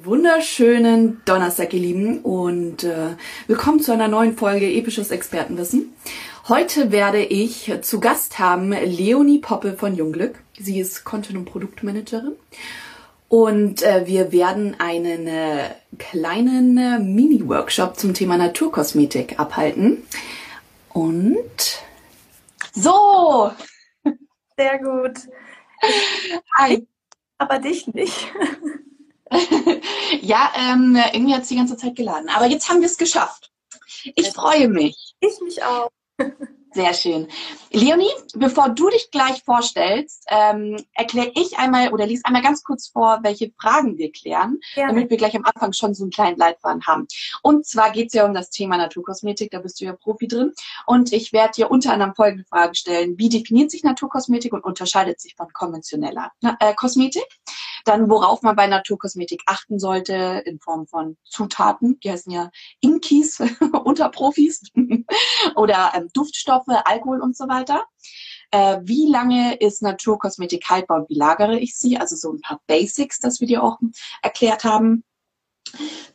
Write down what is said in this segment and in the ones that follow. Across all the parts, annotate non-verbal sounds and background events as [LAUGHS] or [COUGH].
Wunderschönen Donnerstag, ihr Lieben, und äh, willkommen zu einer neuen Folge Episches Expertenwissen. Heute werde ich zu Gast haben Leonie Poppe von Jungglück. Sie ist Content- und Produktmanagerin. Und äh, wir werden einen äh, kleinen äh, Mini-Workshop zum Thema Naturkosmetik abhalten. Und so! Sehr gut. Hi. Aber dich nicht. [LAUGHS] ja, ähm, irgendwie hat es die ganze Zeit geladen. Aber jetzt haben wir es geschafft. Ich freue mich. Ich mich auch. [LAUGHS] Sehr schön. Leonie, bevor du dich gleich vorstellst, ähm, erkläre ich einmal oder lies einmal ganz kurz vor, welche Fragen wir klären, Gerne. damit wir gleich am Anfang schon so einen kleinen Leitfaden haben. Und zwar geht es ja um das Thema Naturkosmetik, da bist du ja Profi drin. Und ich werde dir unter anderem folgende Fragen stellen. Wie definiert sich Naturkosmetik und unterscheidet sich von konventioneller äh, Kosmetik? Dann, worauf man bei Naturkosmetik achten sollte in Form von Zutaten, die heißen ja Inkis [LAUGHS] unter Profis [LAUGHS] oder ähm, Duftstoffe, Alkohol und so weiter. Äh, wie lange ist Naturkosmetik haltbar und wie lagere ich sie? Also so ein paar Basics, das wir dir auch erklärt haben.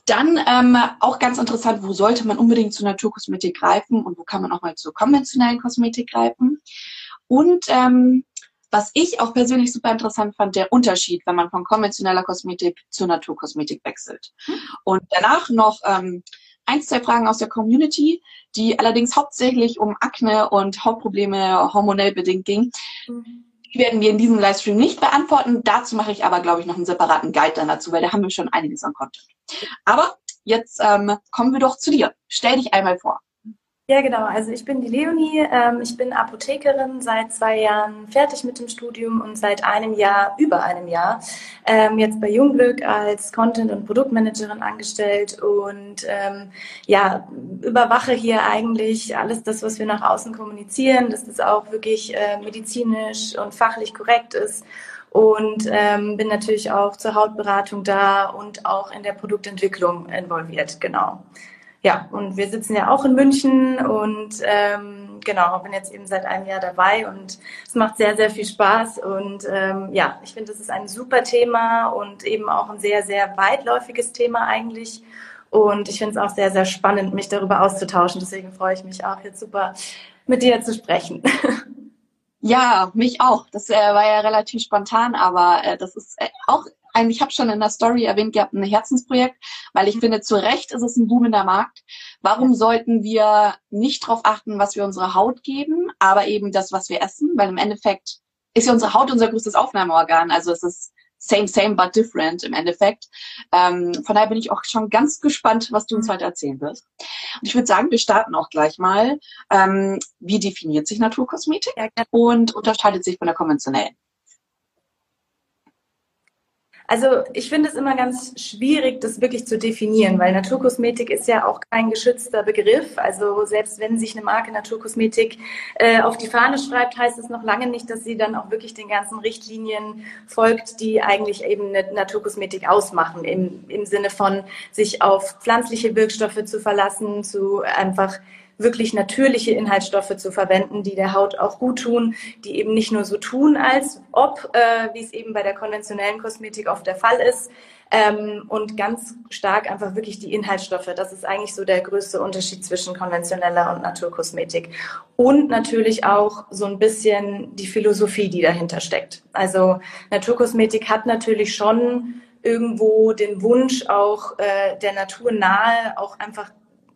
Dann ähm, auch ganz interessant, wo sollte man unbedingt zur Naturkosmetik greifen und wo kann man auch mal zur konventionellen Kosmetik greifen. Und ähm, was ich auch persönlich super interessant fand, der Unterschied, wenn man von konventioneller Kosmetik zur Naturkosmetik wechselt. Und danach noch ähm, ein, zwei Fragen aus der Community, die allerdings hauptsächlich um Akne und Hautprobleme hormonell bedingt ging. Die werden wir in diesem Livestream nicht beantworten. Dazu mache ich aber, glaube ich, noch einen separaten Guide dann dazu, weil da haben wir schon einiges an Content. Aber jetzt ähm, kommen wir doch zu dir. Stell dich einmal vor. Ja, genau. Also ich bin die Leonie. Ähm, ich bin Apothekerin, seit zwei Jahren fertig mit dem Studium und seit einem Jahr, über einem Jahr, ähm, jetzt bei Jungglück als Content- und Produktmanagerin angestellt und ähm, ja, überwache hier eigentlich alles das, was wir nach außen kommunizieren, dass das auch wirklich äh, medizinisch und fachlich korrekt ist und bin natürlich auch zur Hautberatung da und auch in der Produktentwicklung involviert, genau ja, und wir sitzen ja auch in München und ähm, genau, bin jetzt eben seit einem Jahr dabei und es macht sehr, sehr viel Spaß. Und ähm, ja, ich finde, das ist ein super Thema und eben auch ein sehr, sehr weitläufiges Thema eigentlich. Und ich finde es auch sehr, sehr spannend, mich darüber auszutauschen. Deswegen freue ich mich auch jetzt super, mit dir zu sprechen. [LAUGHS] Ja, mich auch. Das äh, war ja relativ spontan, aber äh, das ist äh, auch ein, ich habe schon in der Story erwähnt gehabt, ein Herzensprojekt, weil ich mhm. finde, zu Recht ist es ein boomender Markt. Warum sollten wir nicht darauf achten, was wir unserer Haut geben, aber eben das, was wir essen? Weil im Endeffekt ist ja unsere Haut unser größtes Aufnahmeorgan. Also es ist same, same, but different im Endeffekt. Ähm, von daher bin ich auch schon ganz gespannt, was du uns mhm. heute erzählen wirst. Und ich würde sagen, wir starten auch gleich mal. Ähm, wie definiert sich Naturkosmetik und unterscheidet sich von der konventionellen? Also ich finde es immer ganz schwierig, das wirklich zu definieren, weil Naturkosmetik ist ja auch kein geschützter Begriff. Also selbst wenn sich eine Marke Naturkosmetik äh, auf die Fahne schreibt, heißt es noch lange nicht, dass sie dann auch wirklich den ganzen Richtlinien folgt, die eigentlich eben eine Naturkosmetik ausmachen, im, im Sinne von sich auf pflanzliche Wirkstoffe zu verlassen, zu einfach wirklich natürliche Inhaltsstoffe zu verwenden, die der Haut auch gut tun, die eben nicht nur so tun, als ob, äh, wie es eben bei der konventionellen Kosmetik oft der Fall ist, ähm, und ganz stark einfach wirklich die Inhaltsstoffe. Das ist eigentlich so der größte Unterschied zwischen konventioneller und Naturkosmetik. Und natürlich auch so ein bisschen die Philosophie, die dahinter steckt. Also Naturkosmetik hat natürlich schon irgendwo den Wunsch, auch äh, der Natur nahe, auch einfach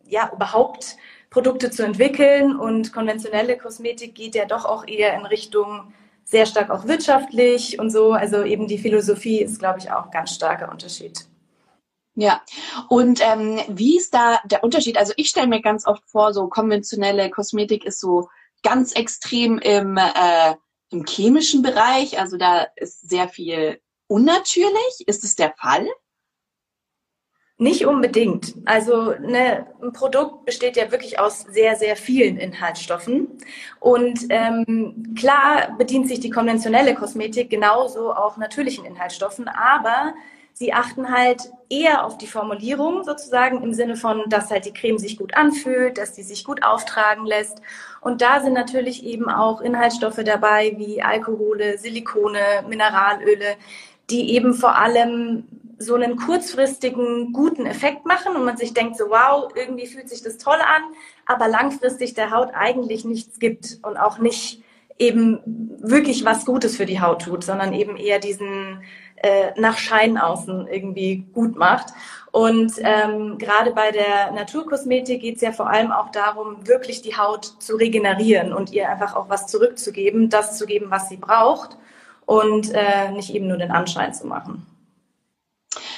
ja überhaupt Produkte zu entwickeln. Und konventionelle Kosmetik geht ja doch auch eher in Richtung sehr stark auch wirtschaftlich und so. Also eben die Philosophie ist, glaube ich, auch ganz starker Unterschied. Ja, und ähm, wie ist da der Unterschied? Also ich stelle mir ganz oft vor, so konventionelle Kosmetik ist so ganz extrem im, äh, im chemischen Bereich. Also da ist sehr viel unnatürlich. Ist es der Fall? Nicht unbedingt. Also ne, ein Produkt besteht ja wirklich aus sehr, sehr vielen Inhaltsstoffen. Und ähm, klar bedient sich die konventionelle Kosmetik genauso auch natürlichen Inhaltsstoffen, aber sie achten halt eher auf die Formulierung sozusagen im Sinne von, dass halt die Creme sich gut anfühlt, dass die sich gut auftragen lässt. Und da sind natürlich eben auch Inhaltsstoffe dabei wie Alkohole, Silikone, Mineralöle, die eben vor allem so einen kurzfristigen guten Effekt machen und man sich denkt so, wow, irgendwie fühlt sich das toll an, aber langfristig der Haut eigentlich nichts gibt und auch nicht eben wirklich was Gutes für die Haut tut, sondern eben eher diesen äh, nach Schein außen irgendwie gut macht. Und ähm, gerade bei der Naturkosmetik geht es ja vor allem auch darum, wirklich die Haut zu regenerieren und ihr einfach auch was zurückzugeben, das zu geben, was sie braucht und äh, nicht eben nur den Anschein zu machen.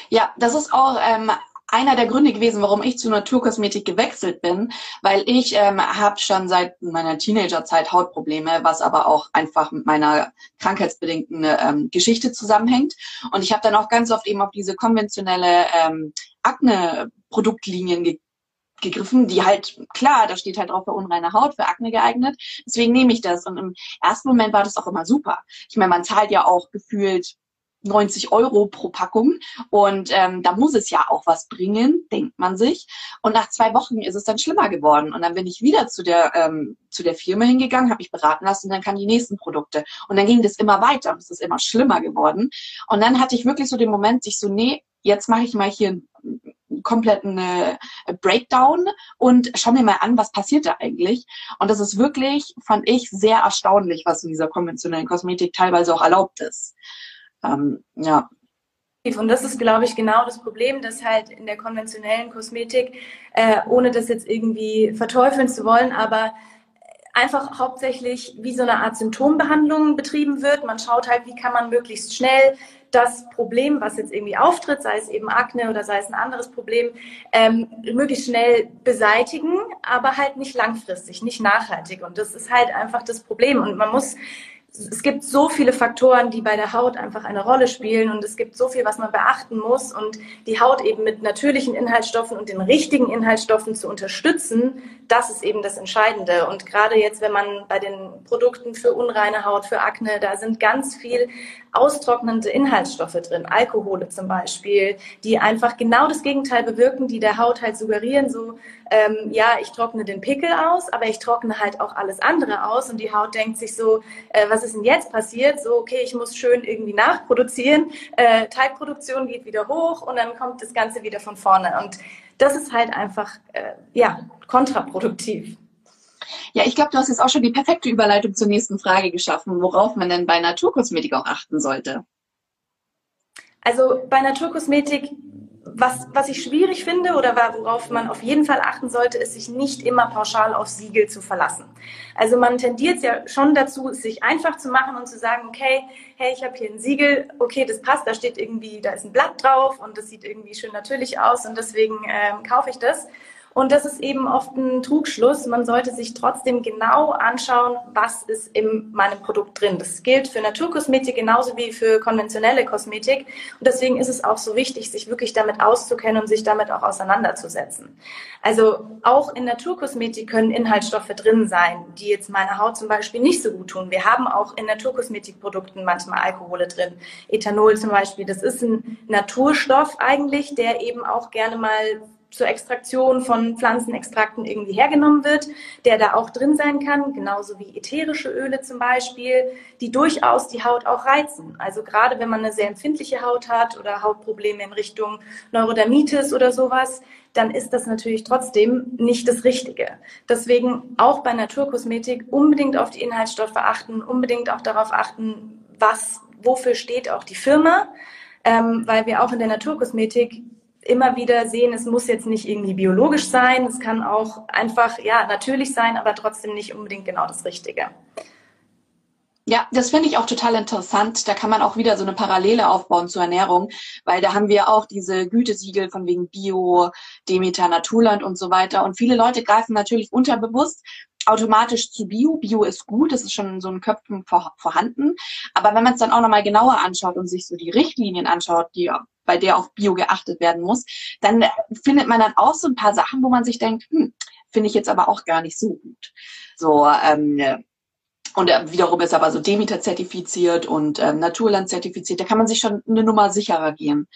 Ja, das ist auch ähm, einer der Gründe gewesen, warum ich zu Naturkosmetik gewechselt bin, weil ich ähm, habe schon seit meiner Teenagerzeit Hautprobleme, was aber auch einfach mit meiner krankheitsbedingten ähm, Geschichte zusammenhängt. Und ich habe dann auch ganz oft eben auf diese konventionelle ähm, Akne-Produktlinien ge gegriffen, die halt, klar, da steht halt drauf für unreine Haut, für Akne geeignet. Deswegen nehme ich das. Und im ersten Moment war das auch immer super. Ich meine, man zahlt ja auch gefühlt 90 Euro pro Packung. Und ähm, da muss es ja auch was bringen, denkt man sich. Und nach zwei Wochen ist es dann schlimmer geworden. Und dann bin ich wieder zu der, ähm, zu der Firma hingegangen, habe mich beraten lassen und dann kamen die nächsten Produkte. Und dann ging das immer weiter und es ist immer schlimmer geworden. Und dann hatte ich wirklich so den Moment, sich so, nee, jetzt mache ich mal hier kompletten äh, Breakdown und schau mir mal an, was passiert da eigentlich. Und das ist wirklich, fand ich, sehr erstaunlich, was in dieser konventionellen Kosmetik teilweise auch erlaubt ist. Ähm, ja. Und das ist, glaube ich, genau das Problem, dass halt in der konventionellen Kosmetik, äh, ohne das jetzt irgendwie verteufeln zu wollen, aber einfach hauptsächlich wie so eine Art Symptombehandlung betrieben wird. Man schaut halt, wie kann man möglichst schnell das Problem, was jetzt irgendwie auftritt, sei es eben Akne oder sei es ein anderes Problem, ähm, möglichst schnell beseitigen, aber halt nicht langfristig, nicht nachhaltig. Und das ist halt einfach das Problem. Und man muss es gibt so viele Faktoren, die bei der Haut einfach eine Rolle spielen und es gibt so viel, was man beachten muss und die Haut eben mit natürlichen Inhaltsstoffen und den richtigen Inhaltsstoffen zu unterstützen, das ist eben das Entscheidende. Und gerade jetzt, wenn man bei den Produkten für unreine Haut, für Akne, da sind ganz viel austrocknende Inhaltsstoffe drin, Alkohole zum Beispiel, die einfach genau das Gegenteil bewirken, die der Haut halt suggerieren, so, ähm, ja, ich trockne den Pickel aus, aber ich trockne halt auch alles andere aus und die Haut denkt sich so, äh, was ist denn jetzt passiert? So, okay, ich muss schön irgendwie nachproduzieren, äh, Teigproduktion geht wieder hoch und dann kommt das Ganze wieder von vorne und das ist halt einfach, äh, ja, kontraproduktiv. Ja, ich glaube, du hast jetzt auch schon die perfekte Überleitung zur nächsten Frage geschaffen, worauf man denn bei Naturkosmetik auch achten sollte. Also bei Naturkosmetik, was, was ich schwierig finde oder worauf man auf jeden Fall achten sollte, ist, sich nicht immer pauschal auf Siegel zu verlassen. Also man tendiert ja schon dazu, es sich einfach zu machen und zu sagen, okay, hey, ich habe hier ein Siegel, okay, das passt, da steht irgendwie, da ist ein Blatt drauf und das sieht irgendwie schön natürlich aus und deswegen ähm, kaufe ich das. Und das ist eben oft ein Trugschluss. Man sollte sich trotzdem genau anschauen, was ist in meinem Produkt drin. Das gilt für Naturkosmetik genauso wie für konventionelle Kosmetik. Und deswegen ist es auch so wichtig, sich wirklich damit auszukennen und sich damit auch auseinanderzusetzen. Also auch in Naturkosmetik können Inhaltsstoffe drin sein, die jetzt meiner Haut zum Beispiel nicht so gut tun. Wir haben auch in Naturkosmetikprodukten manchmal Alkohole drin. Ethanol zum Beispiel, das ist ein Naturstoff eigentlich, der eben auch gerne mal zur Extraktion von Pflanzenextrakten irgendwie hergenommen wird, der da auch drin sein kann, genauso wie ätherische Öle zum Beispiel, die durchaus die Haut auch reizen. Also gerade wenn man eine sehr empfindliche Haut hat oder Hautprobleme in Richtung Neurodermitis oder sowas, dann ist das natürlich trotzdem nicht das Richtige. Deswegen auch bei Naturkosmetik unbedingt auf die Inhaltsstoffe achten, unbedingt auch darauf achten, was, wofür steht auch die Firma, ähm, weil wir auch in der Naturkosmetik immer wieder sehen, es muss jetzt nicht irgendwie biologisch sein, es kann auch einfach, ja, natürlich sein, aber trotzdem nicht unbedingt genau das Richtige. Ja, das finde ich auch total interessant. Da kann man auch wieder so eine Parallele aufbauen zur Ernährung, weil da haben wir auch diese Gütesiegel von wegen Bio, Demeter, Naturland und so weiter. Und viele Leute greifen natürlich unterbewusst automatisch zu Bio. Bio ist gut, das ist schon so ein Köpfen vor, vorhanden. Aber wenn man es dann auch nochmal genauer anschaut und sich so die Richtlinien anschaut, die bei der auf Bio geachtet werden muss, dann findet man dann auch so ein paar Sachen, wo man sich denkt, hm, finde ich jetzt aber auch gar nicht so gut. So, ähm, und äh, wiederum ist aber so Demeter zertifiziert und ähm, Naturland zertifiziert. Da kann man sich schon eine Nummer sicherer gehen.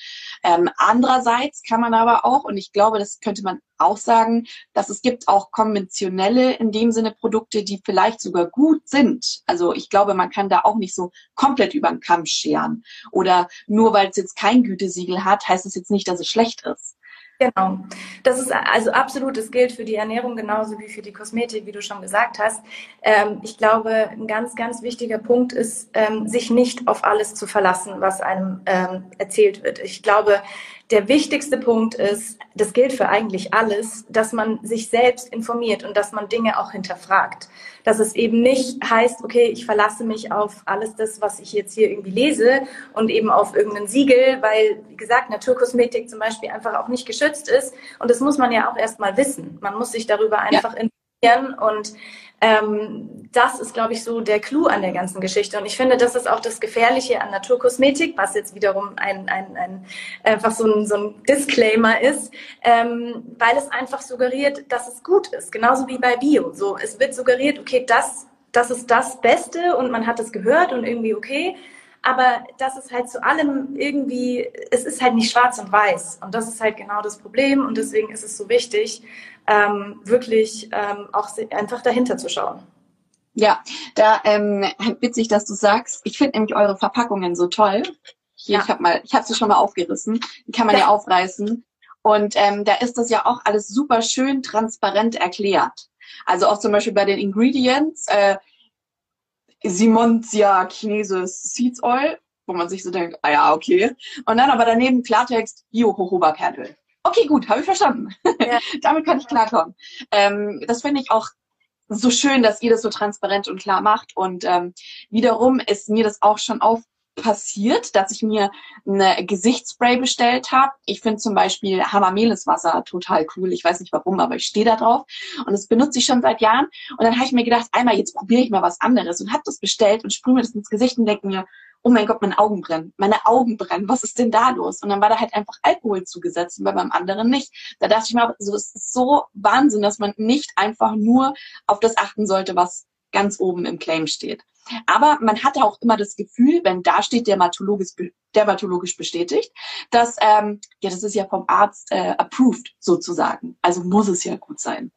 Ähm, andererseits kann man aber auch, und ich glaube, das könnte man auch sagen, dass es gibt auch konventionelle, in dem Sinne Produkte, die vielleicht sogar gut sind. Also ich glaube, man kann da auch nicht so komplett über den Kamm scheren. Oder nur weil es jetzt kein Gütesiegel hat, heißt es jetzt nicht, dass es schlecht ist. Genau. Das ist also absolut, das gilt für die Ernährung genauso wie für die Kosmetik, wie du schon gesagt hast. Ähm, ich glaube, ein ganz, ganz wichtiger Punkt ist, ähm, sich nicht auf alles zu verlassen, was einem ähm, erzählt wird. Ich glaube, der wichtigste Punkt ist, das gilt für eigentlich alles, dass man sich selbst informiert und dass man Dinge auch hinterfragt. Dass es eben nicht heißt, okay, ich verlasse mich auf alles das, was ich jetzt hier irgendwie lese und eben auf irgendein Siegel, weil, wie gesagt, Naturkosmetik zum Beispiel einfach auch nicht geschützt ist. Und das muss man ja auch erstmal wissen. Man muss sich darüber einfach ja. informieren und ähm, das ist, glaube ich, so der Clou an der ganzen Geschichte. Und ich finde, das ist auch das Gefährliche an Naturkosmetik, was jetzt wiederum ein, ein, ein einfach so ein, so ein Disclaimer ist, ähm, weil es einfach suggeriert, dass es gut ist. Genauso wie bei Bio. So, es wird suggeriert, okay, das, das ist das Beste und man hat es gehört und irgendwie okay. Aber das ist halt zu allem irgendwie, es ist halt nicht schwarz und weiß. Und das ist halt genau das Problem. Und deswegen ist es so wichtig, ähm, wirklich ähm, auch einfach dahinter zu schauen. Ja, da ähm, witzig, dass du sagst. Ich finde nämlich eure Verpackungen so toll. Hier, ja. ich habe mal, ich habe sie schon mal aufgerissen. Die kann man ja, ja aufreißen. Und ähm, da ist das ja auch alles super schön transparent erklärt. Also auch zum Beispiel bei den Ingredients. Äh, Simonsia Chinesis Seeds Oil, wo man sich so denkt, ah ja, okay. Und dann aber daneben Klartext Bio Jojoba Kernöl. Okay, gut, habe ich verstanden. Ja. [LAUGHS] Damit kann ich klarkommen. Ähm, das finde ich auch so schön, dass ihr das so transparent und klar macht. Und ähm, wiederum ist mir das auch schon auf passiert, dass ich mir eine Gesichtsspray bestellt habe. Ich finde zum Beispiel Hamameliswasser total cool. Ich weiß nicht warum, aber ich stehe da drauf. Und das benutze ich schon seit Jahren. Und dann habe ich mir gedacht, einmal jetzt probiere ich mal was anderes und habe das bestellt und sprühe mir das ins Gesicht und denke mir, oh mein Gott, meine Augen brennen. Meine Augen brennen. Was ist denn da los? Und dann war da halt einfach Alkohol zugesetzt und bei beim anderen nicht. Da dachte ich mir, so, es ist so Wahnsinn, dass man nicht einfach nur auf das achten sollte, was ganz oben im Claim steht. Aber man hatte auch immer das Gefühl, wenn da steht dermatologisch, dermatologisch bestätigt, dass ähm, ja, das ist ja vom Arzt äh, approved sozusagen. Also muss es ja gut sein.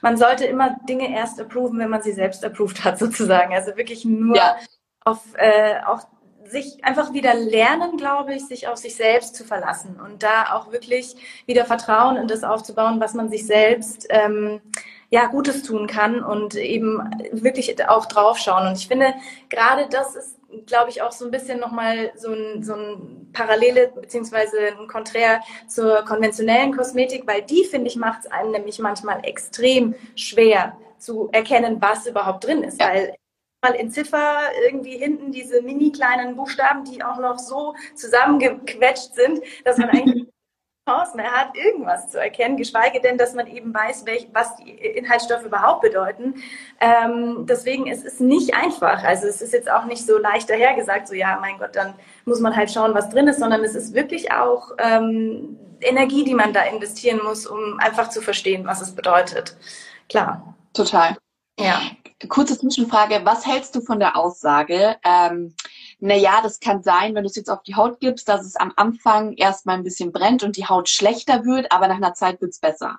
Man sollte immer Dinge erst approven, wenn man sie selbst approved hat, [LAUGHS] sozusagen. Also wirklich nur ja. auf äh, auch sich einfach wieder lernen, glaube ich, sich auf sich selbst zu verlassen und da auch wirklich wieder Vertrauen in das aufzubauen, was man sich selbst ähm, ja, Gutes tun kann und eben wirklich auch draufschauen. Und ich finde, gerade das ist, glaube ich, auch so ein bisschen nochmal so ein, so ein Parallele beziehungsweise ein Konträr zur konventionellen Kosmetik, weil die, finde ich, macht es einem nämlich manchmal extrem schwer zu erkennen, was überhaupt drin ist. Ja. Weil mal in Ziffer irgendwie hinten diese mini kleinen Buchstaben, die auch noch so zusammengequetscht sind, dass man eigentlich [LAUGHS] Chance mehr hat, irgendwas zu erkennen, geschweige denn, dass man eben weiß, welch, was die Inhaltsstoffe überhaupt bedeuten. Ähm, deswegen ist es nicht einfach. Also es ist jetzt auch nicht so leicht dahergesagt, so ja, mein Gott, dann muss man halt schauen, was drin ist, sondern es ist wirklich auch ähm, Energie, die man da investieren muss, um einfach zu verstehen, was es bedeutet. Klar. Total. Ja. Kurze Zwischenfrage. Was hältst du von der Aussage, ähm, naja, das kann sein, wenn du es jetzt auf die Haut gibst, dass es am Anfang erstmal ein bisschen brennt und die Haut schlechter wird, aber nach einer Zeit wird es besser.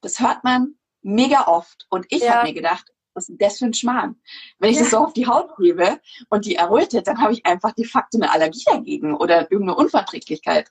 Das hört man mega oft. Und ich ja. habe mir gedacht, was ist das für ein Schmarrn? Wenn ich ja. das so auf die Haut gebe und die errötet, dann habe ich einfach de facto eine Allergie dagegen oder irgendeine Unverträglichkeit.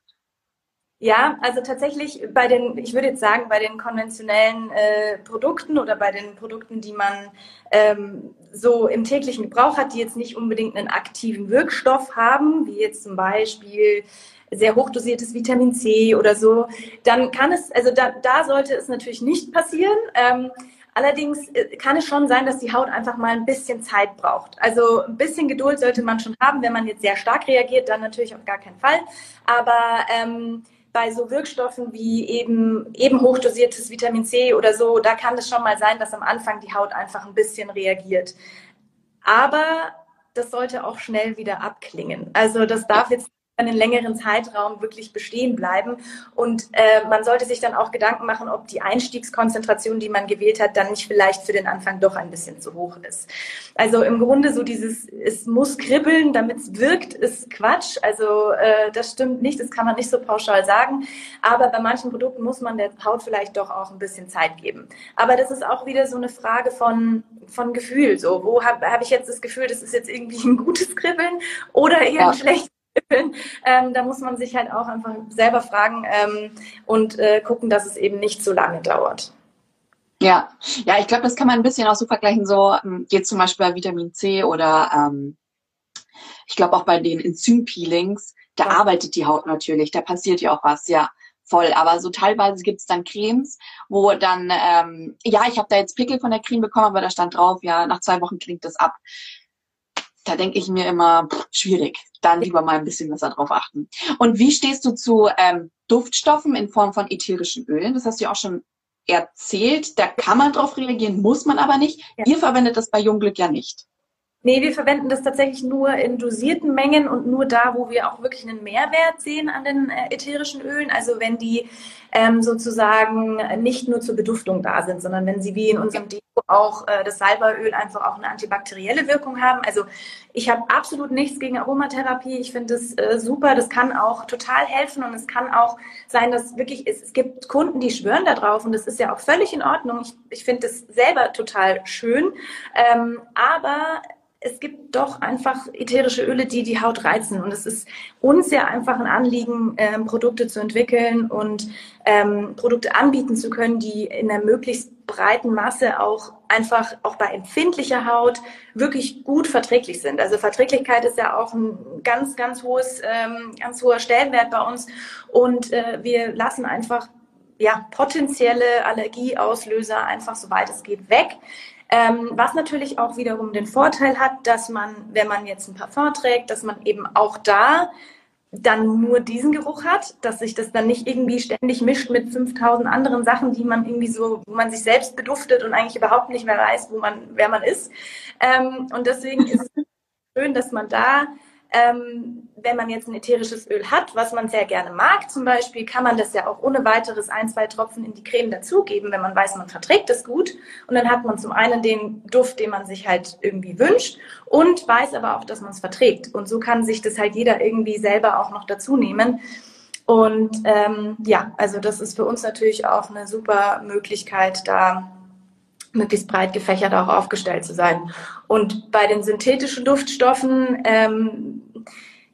Ja, also tatsächlich bei den, ich würde jetzt sagen, bei den konventionellen äh, Produkten oder bei den Produkten, die man ähm, so im täglichen Gebrauch hat, die jetzt nicht unbedingt einen aktiven Wirkstoff haben, wie jetzt zum Beispiel sehr hochdosiertes Vitamin C oder so, dann kann es, also da, da sollte es natürlich nicht passieren. Ähm, Allerdings äh, kann es schon sein, dass die Haut einfach mal ein bisschen Zeit braucht. Also ein bisschen Geduld sollte man schon haben. Wenn man jetzt sehr stark reagiert, dann natürlich auf gar keinen Fall. Aber ähm, bei so Wirkstoffen wie eben, eben hochdosiertes Vitamin C oder so, da kann es schon mal sein, dass am Anfang die Haut einfach ein bisschen reagiert. Aber das sollte auch schnell wieder abklingen. Also das darf jetzt einen längeren Zeitraum wirklich bestehen bleiben. Und äh, man sollte sich dann auch Gedanken machen, ob die Einstiegskonzentration, die man gewählt hat, dann nicht vielleicht für den Anfang doch ein bisschen zu hoch ist. Also im Grunde so dieses, es muss kribbeln, damit es wirkt, ist Quatsch. Also äh, das stimmt nicht, das kann man nicht so pauschal sagen. Aber bei manchen Produkten muss man der Haut vielleicht doch auch ein bisschen Zeit geben. Aber das ist auch wieder so eine Frage von, von Gefühl. So, wo habe hab ich jetzt das Gefühl, das ist jetzt irgendwie ein gutes Kribbeln oder eher ja. ein schlechtes [LAUGHS] ähm, da muss man sich halt auch einfach selber fragen ähm, und äh, gucken, dass es eben nicht so lange dauert. Ja, ja, ich glaube, das kann man ein bisschen auch so vergleichen. So ähm, geht zum Beispiel bei Vitamin C oder ähm, ich glaube auch bei den Enzympeelings. Da ja. arbeitet die Haut natürlich, da passiert ja auch was, ja voll. Aber so teilweise gibt es dann Cremes, wo dann, ähm, ja, ich habe da jetzt Pickel von der Creme bekommen, aber da stand drauf, ja, nach zwei Wochen klingt das ab da denke ich mir immer, pff, schwierig. Dann lieber mal ein bisschen besser drauf achten. Und wie stehst du zu ähm, Duftstoffen in Form von ätherischen Ölen? Das hast du ja auch schon erzählt. Da kann man drauf reagieren, muss man aber nicht. Ja. Ihr verwendet das bei Jungglück ja nicht. Nee, wir verwenden das tatsächlich nur in dosierten Mengen und nur da, wo wir auch wirklich einen Mehrwert sehen an den äh, ätherischen Ölen. Also wenn die ähm, sozusagen nicht nur zur Beduftung da sind, sondern wenn sie wie in unserem Deo auch äh, das Salbeöl einfach auch eine antibakterielle Wirkung haben. Also ich habe absolut nichts gegen Aromatherapie. Ich finde das äh, super. Das kann auch total helfen und es kann auch sein, dass wirklich es, es gibt Kunden, die schwören da drauf und das ist ja auch völlig in Ordnung. Ich, ich finde das selber total schön. Ähm, aber es gibt doch einfach ätherische Öle, die die Haut reizen. Und es ist uns ja einfach ein Anliegen, ähm, Produkte zu entwickeln und ähm, Produkte anbieten zu können, die in einer möglichst breiten Masse auch einfach auch bei empfindlicher Haut wirklich gut verträglich sind. Also Verträglichkeit ist ja auch ein ganz, ganz hohes, ähm, ganz hoher Stellenwert bei uns. Und äh, wir lassen einfach ja, potenzielle Allergieauslöser einfach, soweit es geht, weg. Ähm, was natürlich auch wiederum den Vorteil hat, dass man, wenn man jetzt ein Parfum trägt, dass man eben auch da dann nur diesen Geruch hat, dass sich das dann nicht irgendwie ständig mischt mit 5000 anderen Sachen, die man irgendwie so, wo man sich selbst beduftet und eigentlich überhaupt nicht mehr weiß, wo man, wer man ist. Ähm, und deswegen ist es schön, dass man da ähm, wenn man jetzt ein ätherisches Öl hat, was man sehr gerne mag zum Beispiel, kann man das ja auch ohne weiteres ein, zwei Tropfen in die Creme dazugeben, wenn man weiß, man verträgt es gut. Und dann hat man zum einen den Duft, den man sich halt irgendwie wünscht und weiß aber auch, dass man es verträgt. Und so kann sich das halt jeder irgendwie selber auch noch dazu nehmen. Und ähm, ja, also das ist für uns natürlich auch eine super Möglichkeit, da möglichst breit gefächert auch aufgestellt zu sein. Und bei den synthetischen Duftstoffen, ähm,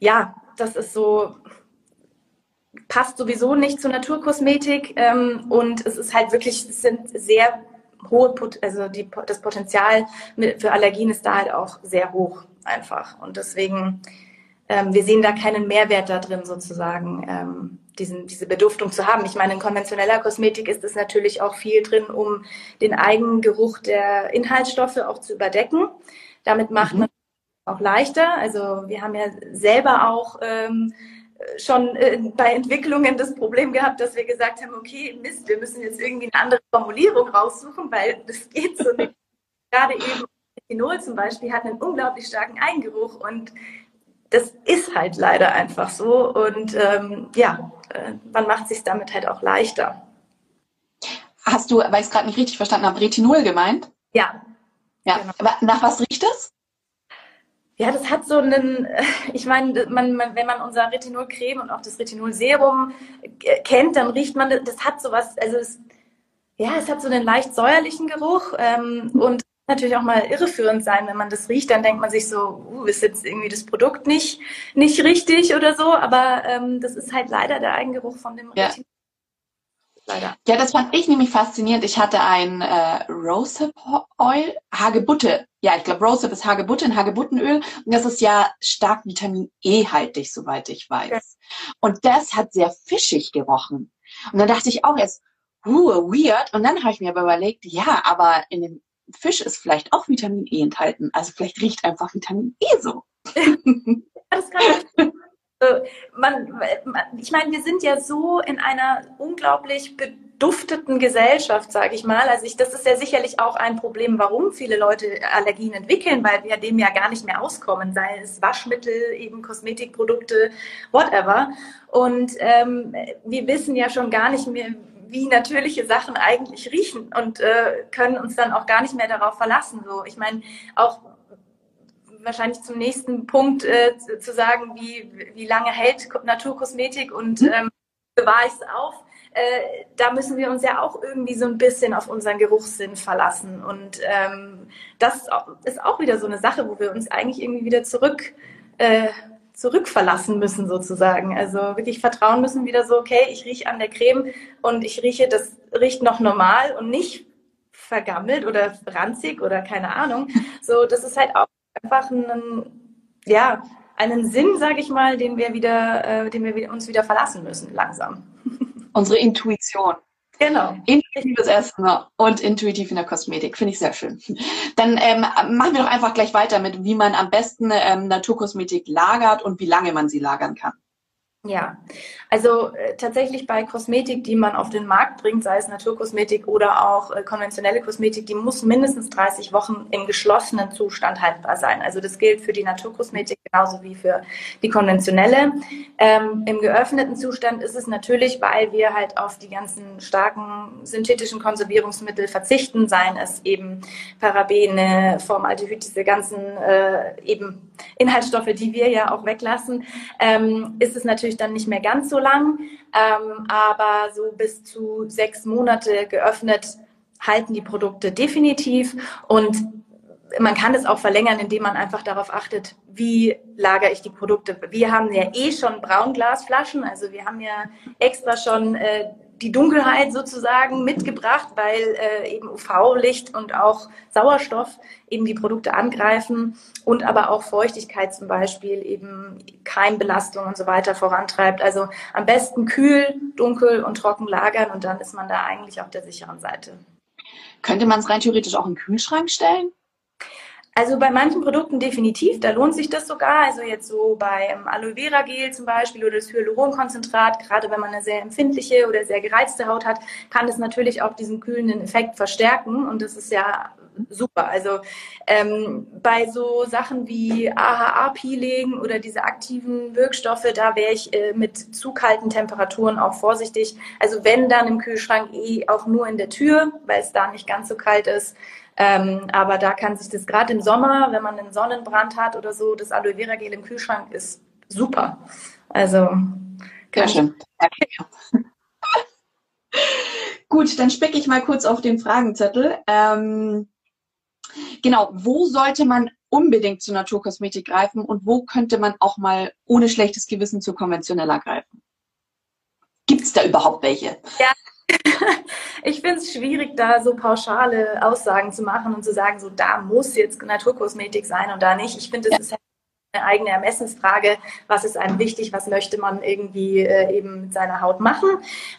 ja, das ist so, passt sowieso nicht zur Naturkosmetik ähm, und es ist halt wirklich, es sind sehr hohe, also die, das Potenzial für Allergien ist da halt auch sehr hoch einfach. Und deswegen, ähm, wir sehen da keinen Mehrwert da drin sozusagen. Ähm, diesen, diese Beduftung zu haben. Ich meine, in konventioneller Kosmetik ist es natürlich auch viel drin, um den Eigengeruch der Inhaltsstoffe auch zu überdecken. Damit macht mhm. man auch leichter. Also wir haben ja selber auch ähm, schon äh, bei Entwicklungen das Problem gehabt, dass wir gesagt haben, okay, Mist, wir müssen jetzt irgendwie eine andere Formulierung raussuchen, weil das [LAUGHS] geht so nicht. Gerade eben Phenol zum Beispiel hat einen unglaublich starken Eigengeruch und das ist halt leider einfach so. Und ähm, ja, äh, man macht sich damit halt auch leichter. Hast du, weil ich es gerade nicht richtig verstanden habe, Retinol gemeint? Ja. Ja. Genau. Aber nach was riecht es? Ja, das hat so einen, [LAUGHS] ich meine, man, man, wenn man unser Retinolcreme und auch das Retinolserum kennt, dann riecht man, das hat sowas, also es, ja, es hat so einen leicht säuerlichen Geruch ähm, und natürlich auch mal irreführend sein, wenn man das riecht, dann denkt man sich so, uh, ist jetzt irgendwie das Produkt nicht, nicht richtig oder so, aber ähm, das ist halt leider der Eigengeruch von dem ja. Retinol. Leider. Ja, das fand ich nämlich faszinierend. Ich hatte ein äh, Rosehip Oil, Hagebutte. Ja, ich glaube Rosehip ist Hagebutte, ein Hagebuttenöl. Und das ist ja stark Vitamin E haltig, soweit ich weiß. Ja. Und das hat sehr fischig gerochen. Und dann dachte ich auch erst, uh, weird. Und dann habe ich mir aber überlegt, ja, aber in dem Fisch ist vielleicht auch Vitamin E enthalten. Also vielleicht riecht einfach Vitamin E so. [LAUGHS] das kann man, man, ich meine, wir sind ja so in einer unglaublich verdufteten Gesellschaft, sage ich mal. Also ich, das ist ja sicherlich auch ein Problem, warum viele Leute Allergien entwickeln, weil wir dem ja gar nicht mehr auskommen, sei es Waschmittel, eben Kosmetikprodukte, whatever. Und ähm, wir wissen ja schon gar nicht mehr, wie natürliche Sachen eigentlich riechen und äh, können uns dann auch gar nicht mehr darauf verlassen. So, ich meine, auch wahrscheinlich zum nächsten Punkt äh, zu, zu, sagen, wie, wie lange hält Naturkosmetik und mhm. ähm, bewahre ich es auf. Äh, da müssen wir uns ja auch irgendwie so ein bisschen auf unseren Geruchssinn verlassen. Und ähm, das ist auch wieder so eine Sache, wo wir uns eigentlich irgendwie wieder zurück, äh, zurückverlassen müssen, sozusagen. Also wirklich vertrauen müssen, wieder so, okay, ich rieche an der Creme und ich rieche, das riecht noch normal und nicht vergammelt oder ranzig oder keine Ahnung. So, das ist halt auch einfach ein, ja, einen Sinn, sage ich mal, den wir wieder, äh, den wir uns wieder verlassen müssen, langsam. [LAUGHS] Unsere Intuition. Genau. Intuitives Essen und intuitiv in der Kosmetik. Finde ich sehr schön. Dann ähm, machen wir doch einfach gleich weiter mit, wie man am besten ähm, Naturkosmetik lagert und wie lange man sie lagern kann. Ja, also äh, tatsächlich bei Kosmetik, die man auf den Markt bringt, sei es Naturkosmetik oder auch äh, konventionelle Kosmetik, die muss mindestens 30 Wochen im geschlossenen Zustand haltbar sein. Also das gilt für die Naturkosmetik genauso wie für die konventionelle. Ähm, Im geöffneten Zustand ist es natürlich, weil wir halt auf die ganzen starken synthetischen Konservierungsmittel verzichten, seien es eben Parabene, Formaldehyd, diese ganzen äh, eben Inhaltsstoffe, die wir ja auch weglassen, ähm, ist es natürlich dann nicht mehr ganz so lang, ähm, aber so bis zu sechs Monate geöffnet halten die Produkte definitiv und man kann es auch verlängern, indem man einfach darauf achtet, wie lagere ich die Produkte. Wir haben ja eh schon Braunglasflaschen, also wir haben ja extra schon äh, die Dunkelheit sozusagen mitgebracht, weil äh, eben UV-Licht und auch Sauerstoff eben die Produkte angreifen und aber auch Feuchtigkeit zum Beispiel eben Keimbelastung und so weiter vorantreibt. Also am besten kühl, dunkel und trocken lagern und dann ist man da eigentlich auf der sicheren Seite. Könnte man es rein theoretisch auch in den Kühlschrank stellen? Also bei manchen Produkten definitiv, da lohnt sich das sogar. Also jetzt so beim Aloe Vera Gel zum Beispiel oder das Hyaluronkonzentrat, gerade wenn man eine sehr empfindliche oder sehr gereizte Haut hat, kann das natürlich auch diesen kühlenden Effekt verstärken und das ist ja super. Also ähm, bei so Sachen wie AHA-Peeling oder diese aktiven Wirkstoffe, da wäre ich äh, mit zu kalten Temperaturen auch vorsichtig. Also wenn dann im Kühlschrank eh auch nur in der Tür, weil es da nicht ganz so kalt ist. Ähm, aber da kann sich das gerade im Sommer, wenn man einen Sonnenbrand hat oder so, das Aloe Vera Gel im Kühlschrank ist super. Also sehr schön. [LAUGHS] Gut, dann spicke ich mal kurz auf den Fragenzettel. Ähm, genau, wo sollte man unbedingt zu Naturkosmetik greifen und wo könnte man auch mal ohne schlechtes Gewissen zu konventioneller greifen? Gibt es da überhaupt welche? Ja, [LAUGHS] ich finde es schwierig, da so pauschale Aussagen zu machen und zu sagen, so da muss jetzt Naturkosmetik sein und da nicht. Ich finde, es ja. ist halt eine eigene Ermessensfrage, was ist einem wichtig, was möchte man irgendwie äh, eben mit seiner Haut machen.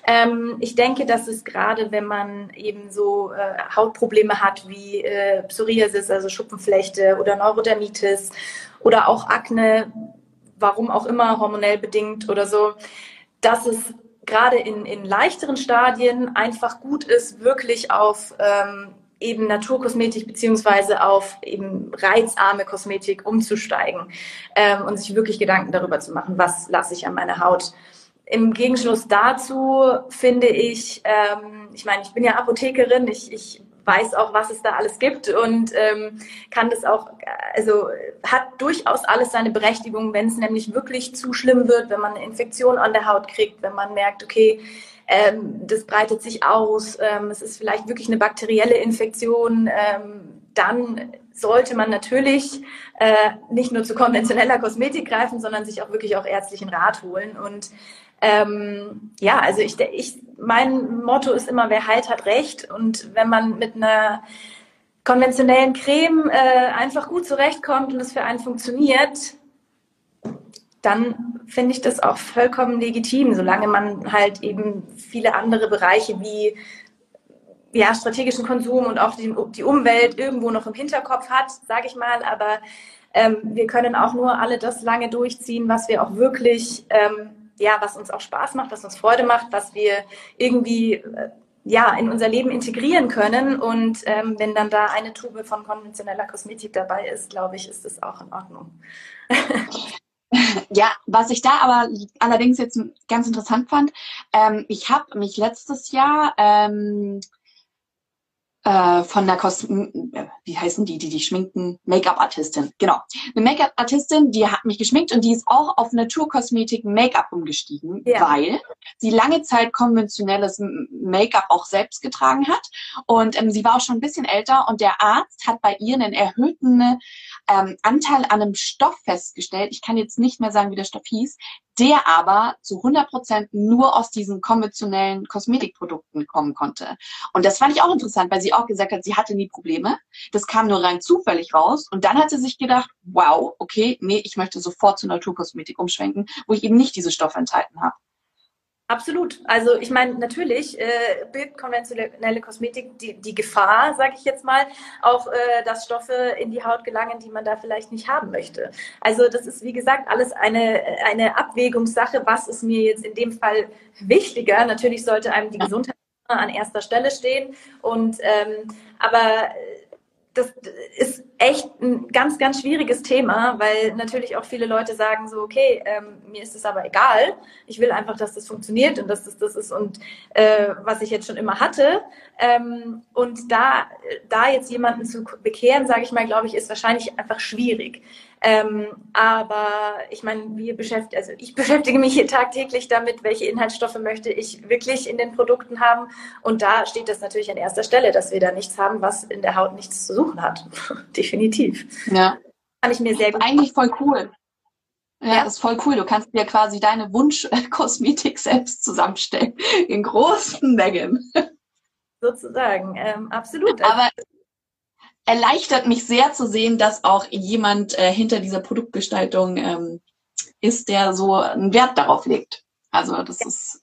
Ähm, ich denke, dass es gerade, wenn man eben so äh, Hautprobleme hat wie äh, Psoriasis, also Schuppenflechte oder Neurodermitis oder auch Akne, warum auch immer hormonell bedingt oder so, dass es gerade in, in leichteren Stadien einfach gut ist, wirklich auf ähm, eben Naturkosmetik beziehungsweise auf eben reizarme Kosmetik umzusteigen ähm, und sich wirklich Gedanken darüber zu machen, was lasse ich an meiner Haut. Im Gegenschluss dazu finde ich, ähm, ich meine, ich bin ja Apothekerin, ich, ich weiß auch, was es da alles gibt und ähm, kann das auch, also hat durchaus alles seine Berechtigung, wenn es nämlich wirklich zu schlimm wird, wenn man eine Infektion an der Haut kriegt, wenn man merkt, okay, ähm, das breitet sich aus, ähm, es ist vielleicht wirklich eine bakterielle Infektion, ähm, dann sollte man natürlich äh, nicht nur zu konventioneller Kosmetik greifen, sondern sich auch wirklich auch ärztlichen Rat holen und ähm, ja, also ich, ich, mein Motto ist immer, wer heilt, hat recht. Und wenn man mit einer konventionellen Creme äh, einfach gut zurechtkommt und es für einen funktioniert, dann finde ich das auch vollkommen legitim, solange man halt eben viele andere Bereiche wie ja, strategischen Konsum und auch die, die Umwelt irgendwo noch im Hinterkopf hat, sage ich mal. Aber ähm, wir können auch nur alle das lange durchziehen, was wir auch wirklich ähm, ja, was uns auch Spaß macht, was uns Freude macht, was wir irgendwie äh, ja, in unser Leben integrieren können. Und ähm, wenn dann da eine Tube von konventioneller Kosmetik dabei ist, glaube ich, ist es auch in Ordnung. [LAUGHS] Ja, was ich da aber allerdings jetzt ganz interessant fand, ähm, ich habe mich letztes Jahr ähm, äh, von der Kos wie heißen die, die die schminken? Make-up-Artistin, genau. Eine Make-up-Artistin, die hat mich geschminkt und die ist auch auf Naturkosmetik Make-up umgestiegen, ja. weil sie lange Zeit konventionelles Make-up auch selbst getragen hat und ähm, sie war auch schon ein bisschen älter und der Arzt hat bei ihr einen erhöhten ähm, Anteil an einem Stoff festgestellt. Ich kann jetzt nicht mehr sagen, wie der Stoff hieß, der aber zu 100 Prozent nur aus diesen konventionellen Kosmetikprodukten kommen konnte. Und das fand ich auch interessant, weil sie auch gesagt hat, sie hatte nie Probleme. Das kam nur rein zufällig raus. Und dann hat sie sich gedacht, wow, okay, nee, ich möchte sofort zur Naturkosmetik umschwenken, wo ich eben nicht diese Stoffe enthalten habe. Absolut. Also ich meine, natürlich äh, birgt konventionelle Kosmetik die, die Gefahr, sage ich jetzt mal, auch, äh, dass Stoffe in die Haut gelangen, die man da vielleicht nicht haben möchte. Also das ist, wie gesagt, alles eine, eine Abwägungssache. Was ist mir jetzt in dem Fall wichtiger? Natürlich sollte einem die Gesundheit an erster Stelle stehen. Und ähm, aber das ist echt ein ganz, ganz schwieriges Thema, weil natürlich auch viele Leute sagen so, okay, ähm, mir ist es aber egal, ich will einfach, dass das funktioniert und dass das das ist und äh, was ich jetzt schon immer hatte. Ähm, und da, da jetzt jemanden zu bekehren, sage ich mal, glaube ich, ist wahrscheinlich einfach schwierig. Ähm, aber ich meine, wir beschäftigen, also ich [LAUGHS] beschäftige mich hier tagtäglich damit, welche Inhaltsstoffe möchte ich wirklich in den Produkten haben. Und da steht das natürlich an erster Stelle, dass wir da nichts haben, was in der Haut nichts zu suchen hat. [LAUGHS] Definitiv. Ja. Kann ich mir sehr gut. Eigentlich voll cool. Ja, ja, das ist voll cool. Du kannst dir quasi deine Wunschkosmetik [LAUGHS] selbst zusammenstellen. In großen Mengen. Sozusagen, ähm, absolut. Aber erleichtert mich sehr zu sehen, dass auch jemand äh, hinter dieser Produktgestaltung ähm, ist, der so einen Wert darauf legt. Also das ist,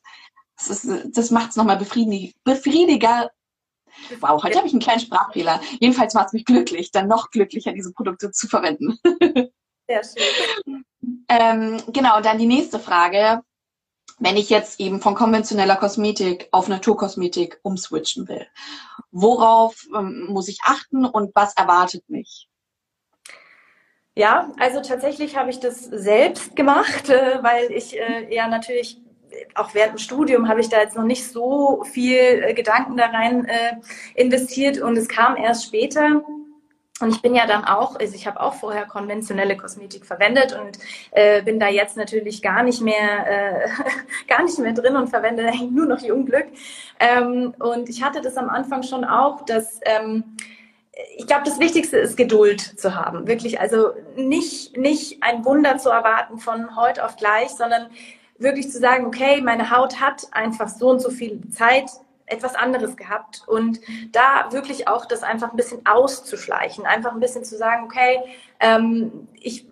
das, ist, das macht es nochmal befriedig, befriediger. Wow, heute habe ich einen kleinen Sprachfehler. Jedenfalls macht es mich glücklich, dann noch glücklicher, diese Produkte zu verwenden. Sehr schön. [LAUGHS] ähm, genau, dann die nächste Frage wenn ich jetzt eben von konventioneller Kosmetik auf Naturkosmetik umswitchen will? Worauf ähm, muss ich achten und was erwartet mich? Ja, also tatsächlich habe ich das selbst gemacht, äh, weil ich äh, ja natürlich auch während dem Studium habe ich da jetzt noch nicht so viel äh, Gedanken da rein äh, investiert und es kam erst später. Und ich bin ja dann auch, also ich habe auch vorher konventionelle Kosmetik verwendet und äh, bin da jetzt natürlich gar nicht mehr, äh, [LAUGHS] gar nicht mehr drin und verwende [LAUGHS] nur noch Jungglück. Ähm, und ich hatte das am Anfang schon auch, dass ähm, ich glaube, das Wichtigste ist Geduld zu haben. Wirklich, also nicht, nicht ein Wunder zu erwarten von heute auf gleich, sondern wirklich zu sagen, okay, meine Haut hat einfach so und so viel Zeit etwas anderes gehabt und da wirklich auch das einfach ein bisschen auszuschleichen, einfach ein bisschen zu sagen, okay, ähm, ich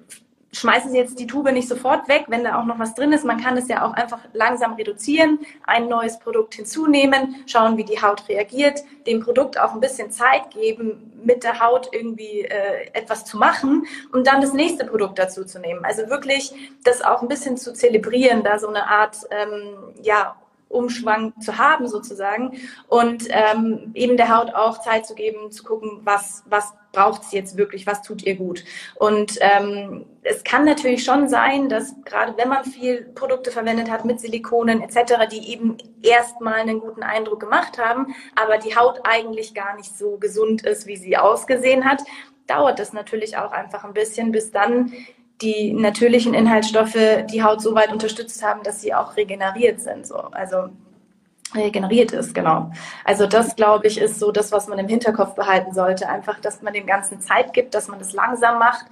schmeiße jetzt die Tube nicht sofort weg, wenn da auch noch was drin ist. Man kann es ja auch einfach langsam reduzieren, ein neues Produkt hinzunehmen, schauen, wie die Haut reagiert, dem Produkt auch ein bisschen Zeit geben, mit der Haut irgendwie äh, etwas zu machen und dann das nächste Produkt dazu zu nehmen. Also wirklich das auch ein bisschen zu zelebrieren, da so eine Art ähm, ja Umschwang zu haben sozusagen und ähm, eben der Haut auch Zeit zu geben, zu gucken, was, was braucht sie jetzt wirklich, was tut ihr gut. Und ähm, es kann natürlich schon sein, dass gerade wenn man viel Produkte verwendet hat mit Silikonen etc., die eben erstmal einen guten Eindruck gemacht haben, aber die Haut eigentlich gar nicht so gesund ist, wie sie ausgesehen hat, dauert das natürlich auch einfach ein bisschen, bis dann die natürlichen Inhaltsstoffe die Haut so weit unterstützt haben, dass sie auch regeneriert sind. So. Also regeneriert ist, genau. Also das, glaube ich, ist so das, was man im Hinterkopf behalten sollte. Einfach, dass man dem Ganzen Zeit gibt, dass man das langsam macht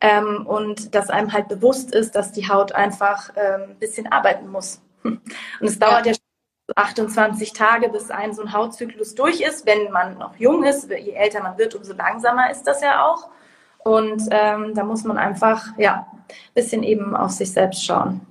ähm, und dass einem halt bewusst ist, dass die Haut einfach ähm, ein bisschen arbeiten muss. Und es dauert ja, ja 28 Tage, bis ein so ein Hautzyklus durch ist. Wenn man noch jung ist, je älter man wird, umso langsamer ist das ja auch. Und ähm, da muss man einfach, ja, bisschen eben auf sich selbst schauen.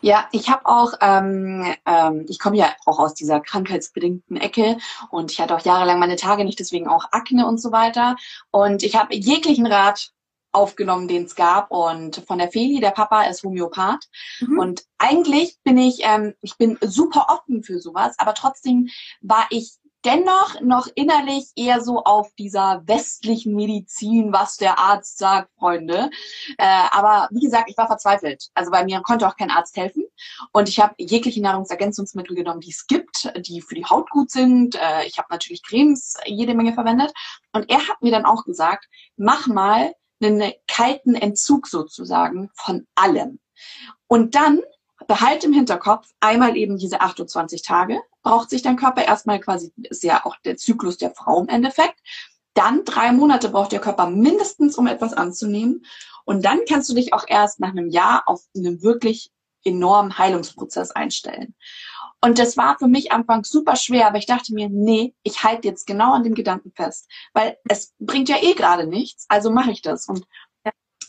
Ja, ich habe auch, ähm, ähm, ich komme ja auch aus dieser krankheitsbedingten Ecke und ich hatte auch jahrelang meine Tage nicht, deswegen auch Akne und so weiter. Und ich habe jeglichen Rat aufgenommen, den es gab. Und von der Feli, der Papa ist Homöopath. Mhm. Und eigentlich bin ich, ähm, ich bin super offen für sowas, aber trotzdem war ich dennoch noch innerlich eher so auf dieser westlichen Medizin, was der Arzt sagt, Freunde. Äh, aber wie gesagt, ich war verzweifelt. Also bei mir konnte auch kein Arzt helfen. Und ich habe jegliche Nahrungsergänzungsmittel genommen, die es gibt, die für die Haut gut sind. Äh, ich habe natürlich Cremes jede Menge verwendet. Und er hat mir dann auch gesagt, mach mal einen kalten Entzug sozusagen von allem. Und dann behalt im Hinterkopf einmal eben diese 28 Tage, braucht sich dein Körper erstmal quasi, ist ja auch der Zyklus der Frau im Endeffekt. Dann drei Monate braucht der Körper mindestens, um etwas anzunehmen. Und dann kannst du dich auch erst nach einem Jahr auf einen wirklich enormen Heilungsprozess einstellen. Und das war für mich anfangs super schwer, aber ich dachte mir, nee, ich halte jetzt genau an dem Gedanken fest, weil es bringt ja eh gerade nichts, also mache ich das. Und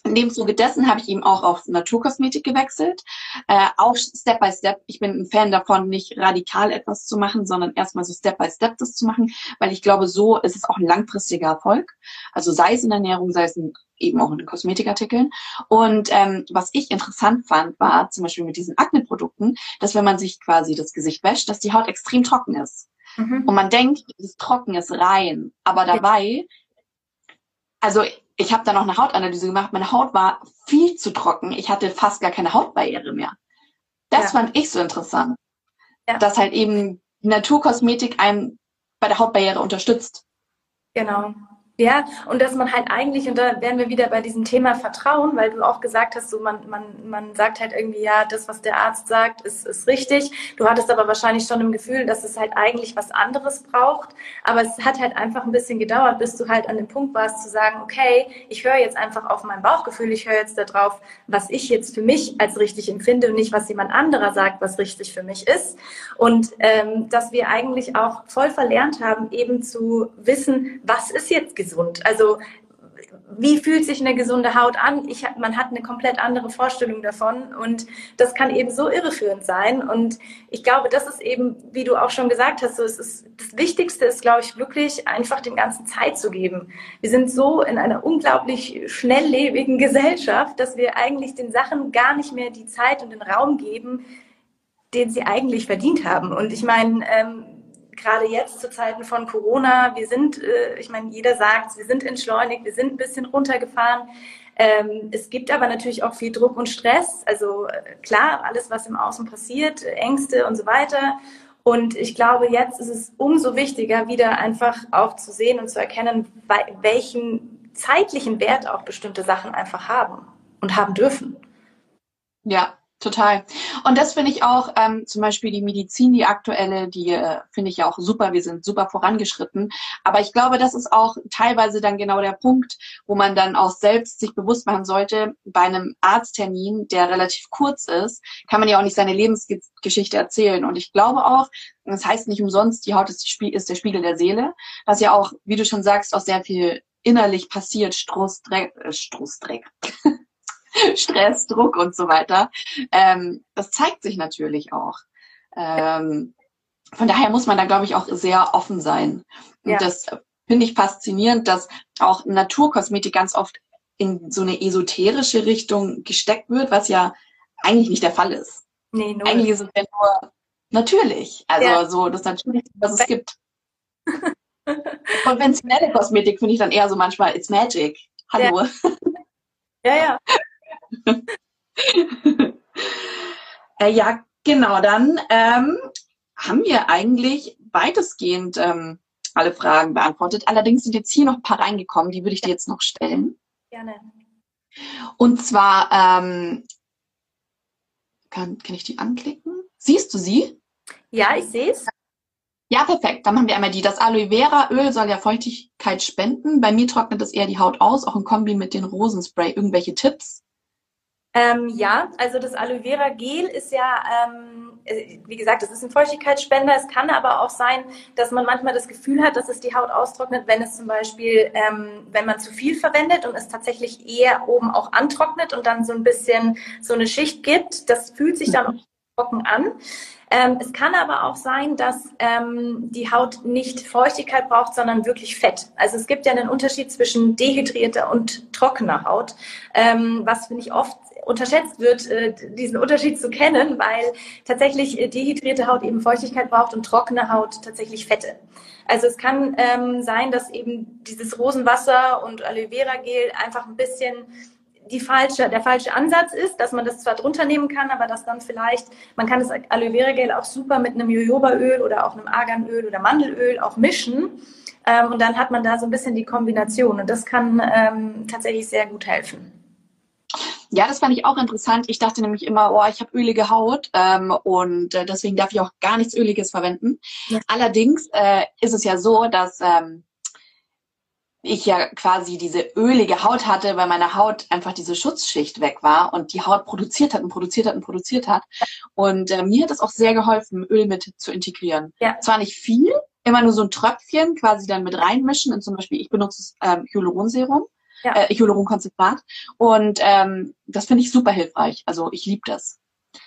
in dem Zuge dessen habe ich eben auch auf Naturkosmetik gewechselt. Äh, auch Step by Step. Ich bin ein Fan davon, nicht radikal etwas zu machen, sondern erstmal so Step by Step das zu machen, weil ich glaube, so ist es auch ein langfristiger Erfolg. Also sei es in Ernährung, sei es in, eben auch in den Kosmetikartikeln. Und ähm, was ich interessant fand, war zum Beispiel mit diesen Akne-Produkten, dass wenn man sich quasi das Gesicht wäscht, dass die Haut extrem trocken ist. Mhm. Und man denkt, es trocken ist rein. Aber dabei, also ich habe dann noch eine Hautanalyse gemacht. Meine Haut war viel zu trocken. Ich hatte fast gar keine Hautbarriere mehr. Das ja. fand ich so interessant. Ja. Dass halt eben Naturkosmetik einem bei der Hautbarriere unterstützt. Genau. Ja, und dass man halt eigentlich, und da wären wir wieder bei diesem Thema Vertrauen, weil du auch gesagt hast, so man, man, man sagt halt irgendwie, ja, das, was der Arzt sagt, ist, ist richtig. Du hattest aber wahrscheinlich schon im Gefühl, dass es halt eigentlich was anderes braucht. Aber es hat halt einfach ein bisschen gedauert, bis du halt an dem Punkt warst zu sagen, okay, ich höre jetzt einfach auf mein Bauchgefühl, ich höre jetzt darauf, was ich jetzt für mich als richtig empfinde und nicht, was jemand anderer sagt, was richtig für mich ist. Und ähm, dass wir eigentlich auch voll verlernt haben, eben zu wissen, was ist jetzt gesund gesund? Also wie fühlt sich eine gesunde Haut an? Ich, man hat eine komplett andere Vorstellung davon und das kann eben so irreführend sein. Und ich glaube, das ist eben, wie du auch schon gesagt hast, so es ist, das Wichtigste ist, glaube ich, wirklich einfach dem Ganzen Zeit zu geben. Wir sind so in einer unglaublich schnelllebigen Gesellschaft, dass wir eigentlich den Sachen gar nicht mehr die Zeit und den Raum geben, den sie eigentlich verdient haben. Und ich meine, ähm, gerade jetzt zu Zeiten von Corona, wir sind, äh, ich meine, jeder sagt, wir sind entschleunigt, wir sind ein bisschen runtergefahren. Ähm, es gibt aber natürlich auch viel Druck und Stress. Also äh, klar, alles, was im Außen passiert, Ängste und so weiter. Und ich glaube, jetzt ist es umso wichtiger, wieder einfach auch zu sehen und zu erkennen, welchen zeitlichen Wert auch bestimmte Sachen einfach haben und haben dürfen. Ja, Total. Und das finde ich auch, ähm, zum Beispiel die Medizin, die aktuelle, die äh, finde ich ja auch super. Wir sind super vorangeschritten. Aber ich glaube, das ist auch teilweise dann genau der Punkt, wo man dann auch selbst sich bewusst machen sollte, bei einem Arzttermin, der relativ kurz ist, kann man ja auch nicht seine Lebensgeschichte erzählen. Und ich glaube auch, das heißt nicht umsonst, die Haut ist, die ist der Spiegel der Seele, dass ja auch, wie du schon sagst, auch sehr viel innerlich passiert, Strohstreck, äh, Strohstreck. [LAUGHS] [LAUGHS] Stress, Druck und so weiter. Ähm, das zeigt sich natürlich auch. Ähm, von daher muss man da, glaube ich, auch sehr offen sein. Und ja. das finde ich faszinierend, dass auch Naturkosmetik ganz oft in so eine esoterische Richtung gesteckt wird, was ja eigentlich nicht der Fall ist. Nee, null. Eigentlich ist es ja nur natürlich. Also ja. so das Natürlichste, was es gibt. [LAUGHS] Konventionelle Kosmetik finde ich dann eher so manchmal, it's magic. Hallo. Ja, ja. ja. [LAUGHS] äh, ja, genau. Dann ähm, haben wir eigentlich weitestgehend ähm, alle Fragen beantwortet. Allerdings sind jetzt hier noch ein paar reingekommen, die würde ich dir jetzt noch stellen. Gerne. Und zwar, ähm, kann, kann ich die anklicken? Siehst du sie? Ja, ich sehe es. Ja, perfekt. Dann haben wir einmal die. Das Aloe Vera Öl soll ja Feuchtigkeit spenden. Bei mir trocknet es eher die Haut aus, auch in Kombi mit den Rosenspray. Irgendwelche Tipps? Ähm, ja, also das Aloe Vera Gel ist ja, ähm, äh, wie gesagt, es ist ein Feuchtigkeitsspender. Es kann aber auch sein, dass man manchmal das Gefühl hat, dass es die Haut austrocknet, wenn es zum Beispiel, ähm, wenn man zu viel verwendet und es tatsächlich eher oben auch antrocknet und dann so ein bisschen so eine Schicht gibt. Das fühlt sich dann auch trocken an. Ähm, es kann aber auch sein, dass ähm, die Haut nicht Feuchtigkeit braucht, sondern wirklich Fett. Also es gibt ja einen Unterschied zwischen dehydrierter und trockener Haut, ähm, was finde ich oft unterschätzt wird, äh, diesen Unterschied zu kennen, weil tatsächlich äh, dehydrierte Haut eben Feuchtigkeit braucht und trockene Haut tatsächlich Fette. Also es kann ähm, sein, dass eben dieses Rosenwasser und Aloe Vera Gel einfach ein bisschen die falsche, der falsche Ansatz ist, dass man das zwar drunter nehmen kann, aber dass dann vielleicht, man kann das Aloe Vera Gel auch super mit einem Jojobaöl oder auch einem Arganöl oder Mandelöl auch mischen. Ähm, und dann hat man da so ein bisschen die Kombination und das kann ähm, tatsächlich sehr gut helfen. Ja, das fand ich auch interessant. Ich dachte nämlich immer, oh, ich habe ölige Haut ähm, und äh, deswegen darf ich auch gar nichts Öliges verwenden. Ja. Allerdings äh, ist es ja so, dass ähm, ich ja quasi diese ölige Haut hatte, weil meine Haut einfach diese Schutzschicht weg war und die Haut produziert hat und produziert hat und produziert hat. Und äh, mir hat es auch sehr geholfen, Öl mit zu integrieren. Ja. Zwar nicht viel, immer nur so ein Tröpfchen quasi dann mit reinmischen. Und zum Beispiel, ich benutze das ähm, Hyaluronserum ja. äh, Hyaluronkonzentrat. Und ähm, das finde ich super hilfreich. Also ich liebe das.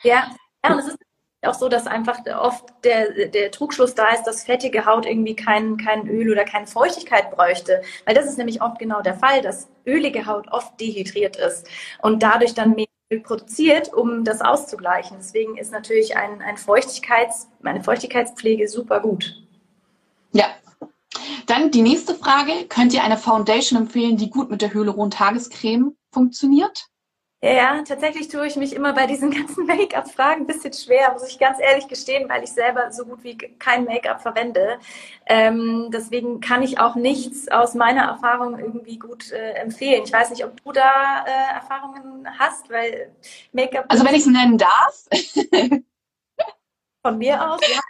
Ja, ja, und es ist auch so, dass einfach oft der, der Trugschluss da ist, dass fettige Haut irgendwie kein, kein Öl oder keine Feuchtigkeit bräuchte. Weil das ist nämlich oft genau der Fall, dass ölige Haut oft dehydriert ist und dadurch dann mehr Öl produziert, um das auszugleichen. Deswegen ist natürlich ein, ein Feuchtigkeits, eine Feuchtigkeitspflege super gut. Ja, dann die nächste Frage. Könnt ihr eine Foundation empfehlen, die gut mit der Hyaluron Tagescreme funktioniert? Ja, tatsächlich tue ich mich immer bei diesen [LAUGHS] ganzen Make-up-Fragen ein bisschen schwer, muss ich ganz ehrlich gestehen, weil ich selber so gut wie kein Make-up verwende. Ähm, deswegen kann ich auch nichts aus meiner Erfahrung irgendwie gut äh, empfehlen. Ich weiß nicht, ob du da äh, Erfahrungen hast, weil Make-up. Also wenn ich es nennen darf. [LAUGHS] Von mir aus, ja.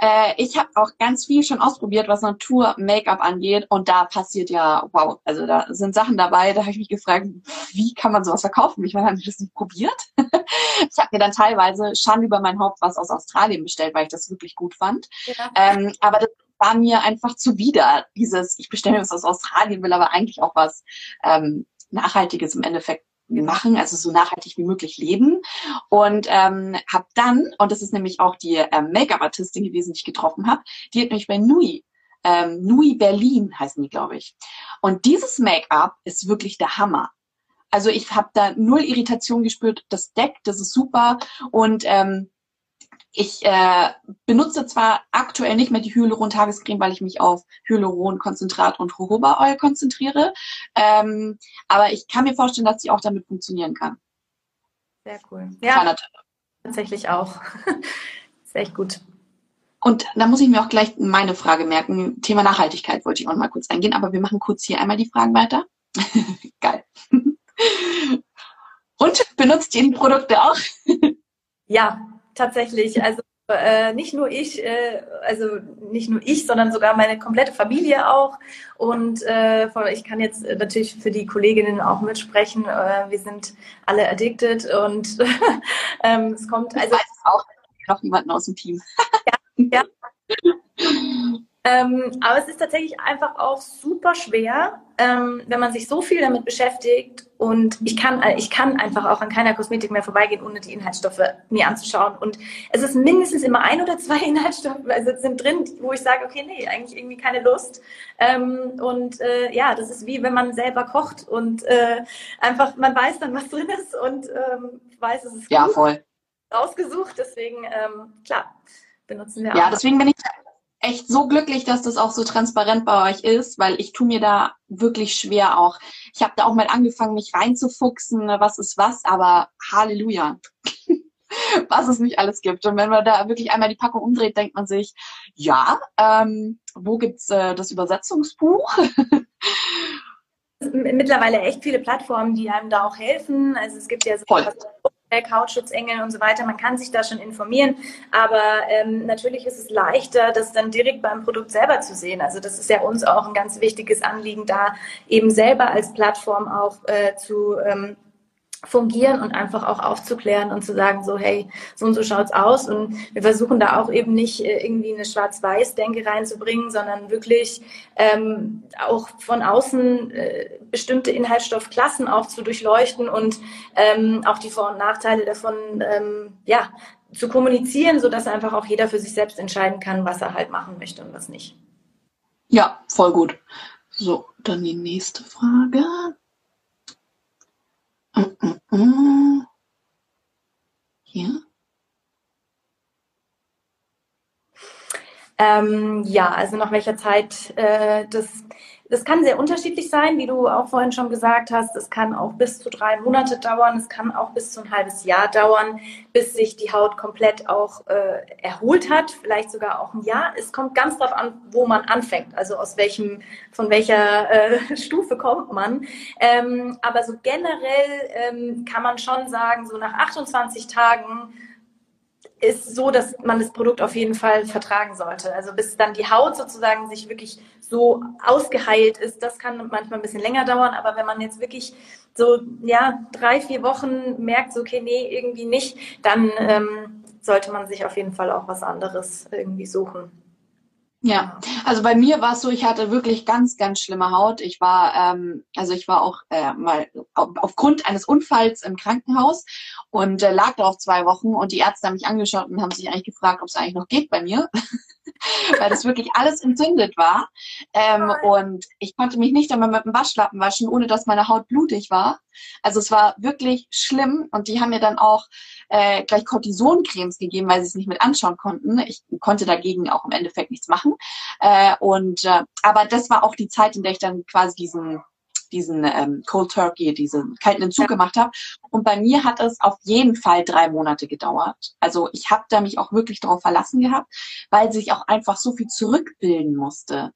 Äh, ich habe auch ganz viel schon ausprobiert, was Natur-Make-up angeht. Und da passiert ja, wow, also da sind Sachen dabei, da habe ich mich gefragt, wie kann man sowas verkaufen? Ich meine, habe ich das nicht probiert? [LAUGHS] ich habe mir dann teilweise Schande über mein Haupt was aus Australien bestellt, weil ich das wirklich gut fand. Ja. Ähm, aber das war mir einfach zuwider, dieses, ich bestelle mir was aus Australien, will aber eigentlich auch was ähm, Nachhaltiges im Endeffekt machen, also so nachhaltig wie möglich leben. Und ähm, habe dann, und das ist nämlich auch die ähm, Make-up-Artistin gewesen, die ich getroffen habe, die hat mich bei Nui, ähm, Nui Berlin heißen die, glaube ich. Und dieses Make-up ist wirklich der Hammer. Also ich habe da null Irritation gespürt. Das deckt, das ist super. Und ähm, ich äh, benutze zwar aktuell nicht mehr die Hyaluron-Tagescreme, weil ich mich auf Hyaluron-Konzentrat und Jojoba Oil konzentriere, ähm, aber ich kann mir vorstellen, dass sie auch damit funktionieren kann. Sehr cool. Ja, tatsächlich auch. [LAUGHS] ist echt gut. Und da muss ich mir auch gleich meine Frage merken. Thema Nachhaltigkeit wollte ich auch mal kurz eingehen, aber wir machen kurz hier einmal die Fragen weiter. [LAUGHS] Geil. Und benutzt ihr die Produkte auch? ja, tatsächlich. Also äh, nicht nur ich, äh, also nicht nur ich, sondern sogar meine komplette Familie auch. Und äh, ich kann jetzt natürlich für die Kolleginnen auch mitsprechen. Äh, wir sind alle addicted und [LAUGHS] ähm, es kommt also ich weiß auch noch jemanden aus dem Team. ja, ja. Ähm, aber es ist tatsächlich einfach auch super schwer, ähm, wenn man sich so viel damit beschäftigt. Und ich kann, äh, ich kann einfach auch an keiner Kosmetik mehr vorbeigehen, ohne die Inhaltsstoffe mir anzuschauen. Und es ist mindestens immer ein oder zwei [LAUGHS] Inhaltsstoffe also sind drin, wo ich sage, okay, nee, eigentlich irgendwie keine Lust. Ähm, und äh, ja, das ist wie wenn man selber kocht und äh, einfach, man weiß dann, was drin ist und ähm, weiß, es ist ja, voll. ausgesucht. Deswegen, ähm, klar, benutzen wir auch. Ja, deswegen bin ich echt so glücklich, dass das auch so transparent bei euch ist, weil ich tue mir da wirklich schwer auch. Ich habe da auch mal angefangen, mich reinzufuchsen, ne, was ist was, aber Halleluja. [LAUGHS] was es nicht alles gibt. Und wenn man da wirklich einmal die Packung umdreht, denkt man sich, ja, ähm, wo gibt's äh, das Übersetzungsbuch? [LAUGHS] Mittlerweile echt viele Plattformen, die einem da auch helfen. Also es gibt ja so Voll. Kautschutzengel und so weiter. Man kann sich da schon informieren, aber ähm, natürlich ist es leichter, das dann direkt beim Produkt selber zu sehen. Also das ist ja uns auch ein ganz wichtiges Anliegen, da eben selber als Plattform auch äh, zu ähm, fungieren und einfach auch aufzuklären und zu sagen, so, hey, so und so schaut's aus. Und wir versuchen da auch eben nicht äh, irgendwie eine Schwarz-Weiß-Denke reinzubringen, sondern wirklich ähm, auch von außen äh, bestimmte Inhaltsstoffklassen auch zu durchleuchten und ähm, auch die Vor- und Nachteile davon ähm, ja, zu kommunizieren, sodass einfach auch jeder für sich selbst entscheiden kann, was er halt machen möchte und was nicht. Ja, voll gut. So, dann die nächste Frage. Hier. Ähm, ja, also nach welcher Zeit äh, das das kann sehr unterschiedlich sein, wie du auch vorhin schon gesagt hast. Es kann auch bis zu drei Monate dauern. Es kann auch bis zu ein halbes Jahr dauern, bis sich die Haut komplett auch äh, erholt hat. Vielleicht sogar auch ein Jahr. Es kommt ganz darauf an, wo man anfängt. Also aus welchem, von welcher äh, [LAUGHS] Stufe kommt man. Ähm, aber so generell ähm, kann man schon sagen, so nach 28 Tagen ist so, dass man das Produkt auf jeden Fall vertragen sollte. Also bis dann die Haut sozusagen sich wirklich so ausgeheilt ist, das kann manchmal ein bisschen länger dauern. Aber wenn man jetzt wirklich so ja drei vier Wochen merkt, so okay, nee, irgendwie nicht, dann ähm, sollte man sich auf jeden Fall auch was anderes irgendwie suchen. Ja, also bei mir war es so, ich hatte wirklich ganz, ganz schlimme Haut. Ich war, ähm, also ich war auch äh, mal auf, aufgrund eines Unfalls im Krankenhaus und äh, lag darauf zwei Wochen und die Ärzte haben mich angeschaut und haben sich eigentlich gefragt, ob es eigentlich noch geht bei mir, [LAUGHS] [LAUGHS] weil das wirklich alles entzündet war. Ähm, und ich konnte mich nicht einmal mit dem Waschlappen waschen, ohne dass meine Haut blutig war. Also es war wirklich schlimm und die haben mir dann auch äh, gleich Cortisoncremes gegeben, weil sie es nicht mit anschauen konnten. Ich konnte dagegen auch im Endeffekt nichts machen. Äh, und äh, aber das war auch die Zeit, in der ich dann quasi diesen diesen ähm, Cold Turkey, diesen kalten Entzug gemacht habe. Und bei mir hat es auf jeden Fall drei Monate gedauert. Also ich habe da mich auch wirklich darauf verlassen gehabt, weil sich auch einfach so viel zurückbilden musste.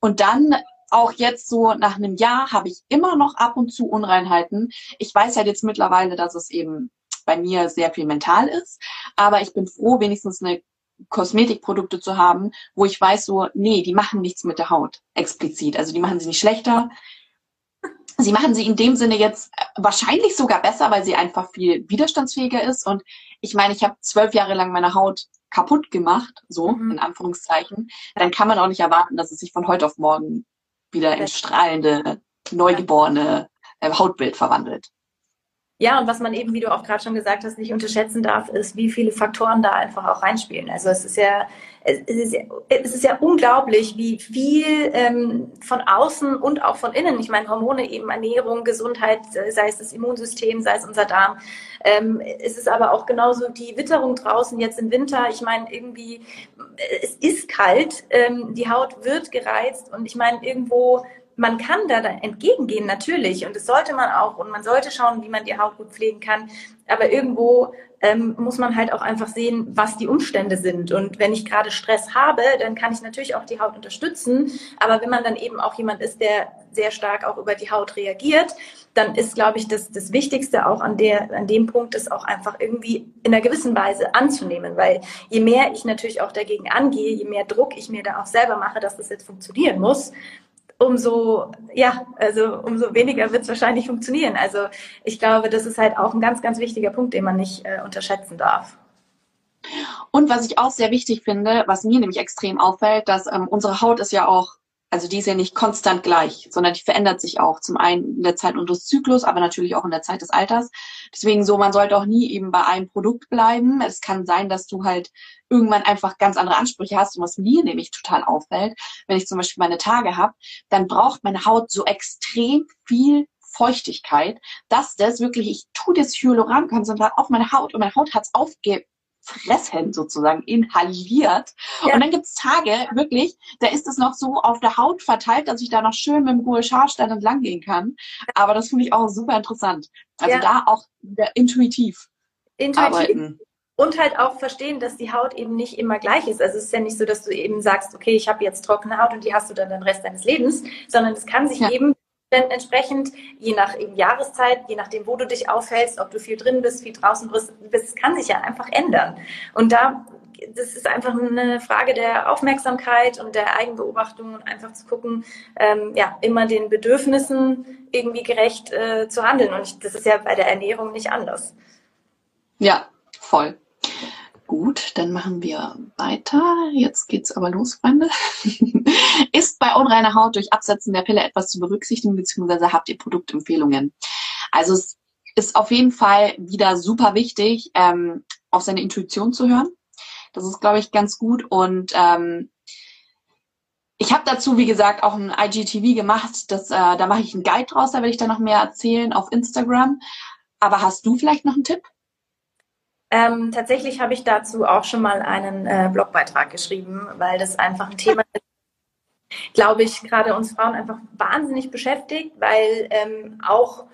Und dann auch jetzt so nach einem Jahr habe ich immer noch ab und zu Unreinheiten. Ich weiß halt jetzt mittlerweile, dass es eben bei mir sehr viel mental ist. Aber ich bin froh, wenigstens eine Kosmetikprodukte zu haben, wo ich weiß so, nee, die machen nichts mit der Haut explizit. Also die machen sie nicht schlechter. Sie machen sie in dem Sinne jetzt wahrscheinlich sogar besser, weil sie einfach viel widerstandsfähiger ist. Und ich meine, ich habe zwölf Jahre lang meine Haut kaputt gemacht, so mhm. in Anführungszeichen. Dann kann man auch nicht erwarten, dass es sich von heute auf morgen wieder in strahlende, neugeborene äh, Hautbild verwandelt. Ja, und was man eben, wie du auch gerade schon gesagt hast, nicht unterschätzen darf, ist, wie viele Faktoren da einfach auch reinspielen. Also es ist ja, es ist ja, es ist ja unglaublich, wie viel ähm, von außen und auch von innen, ich meine Hormone eben, Ernährung, Gesundheit, sei es das Immunsystem, sei es unser Darm. Ähm, es ist aber auch genauso die Witterung draußen jetzt im Winter. Ich meine, irgendwie, es ist kalt, ähm, die Haut wird gereizt und ich meine, irgendwo man kann da entgegengehen, natürlich. Und das sollte man auch. Und man sollte schauen, wie man die Haut gut pflegen kann. Aber irgendwo ähm, muss man halt auch einfach sehen, was die Umstände sind. Und wenn ich gerade Stress habe, dann kann ich natürlich auch die Haut unterstützen. Aber wenn man dann eben auch jemand ist, der sehr stark auch über die Haut reagiert, dann ist, glaube ich, das, das Wichtigste auch an, der, an dem Punkt, ist auch einfach irgendwie in einer gewissen Weise anzunehmen. Weil je mehr ich natürlich auch dagegen angehe, je mehr Druck ich mir da auch selber mache, dass das jetzt funktionieren muss, umso, ja, also umso weniger wird es wahrscheinlich funktionieren. Also ich glaube, das ist halt auch ein ganz, ganz wichtiger Punkt, den man nicht äh, unterschätzen darf. Und was ich auch sehr wichtig finde, was mir nämlich extrem auffällt, dass ähm, unsere Haut ist ja auch also die ist ja nicht konstant gleich, sondern die verändert sich auch. Zum einen in der Zeit unseres Zyklus, aber natürlich auch in der Zeit des Alters. Deswegen so, man sollte auch nie eben bei einem Produkt bleiben. Es kann sein, dass du halt irgendwann einfach ganz andere Ansprüche hast. Und was mir nämlich total auffällt, wenn ich zum Beispiel meine Tage habe, dann braucht meine Haut so extrem viel Feuchtigkeit, dass das wirklich, ich tue das Hyaluronkonzentrat auf meine Haut und meine Haut hat's aufge fressen sozusagen, inhaliert. Ja. Und dann gibt's Tage, wirklich, da ist es noch so auf der Haut verteilt, dass ich da noch schön mit dem Gouache Scharstein entlang gehen kann. Aber das finde ich auch super interessant. Also ja. da auch wieder intuitiv, intuitiv. arbeiten. Und halt auch verstehen, dass die Haut eben nicht immer gleich ist. Also es ist ja nicht so, dass du eben sagst, okay, ich habe jetzt trockene Haut und die hast du dann den Rest deines Lebens, sondern es kann sich ja. eben denn entsprechend, je nach Jahreszeit, je nachdem, wo du dich aufhältst, ob du viel drin bist, viel draußen bist, kann sich ja einfach ändern. Und da das ist einfach eine Frage der Aufmerksamkeit und der Eigenbeobachtung und einfach zu gucken, ähm, ja, immer den Bedürfnissen irgendwie gerecht äh, zu handeln. Und ich, das ist ja bei der Ernährung nicht anders. Ja, voll. Gut, dann machen wir weiter. Jetzt geht's aber los, Freunde. [LAUGHS] ist bei unreiner Haut durch Absetzen der Pille etwas zu berücksichtigen, beziehungsweise habt ihr Produktempfehlungen? Also es ist auf jeden Fall wieder super wichtig, ähm, auf seine Intuition zu hören. Das ist, glaube ich, ganz gut. Und ähm, ich habe dazu, wie gesagt, auch ein IGTV gemacht. Das, äh, da mache ich einen Guide draus, da werde ich dann noch mehr erzählen auf Instagram. Aber hast du vielleicht noch einen Tipp? Ähm, tatsächlich habe ich dazu auch schon mal einen äh, Blogbeitrag geschrieben, weil das einfach ein Thema [LAUGHS] ist, glaube ich, gerade uns Frauen einfach wahnsinnig beschäftigt, weil ähm, auch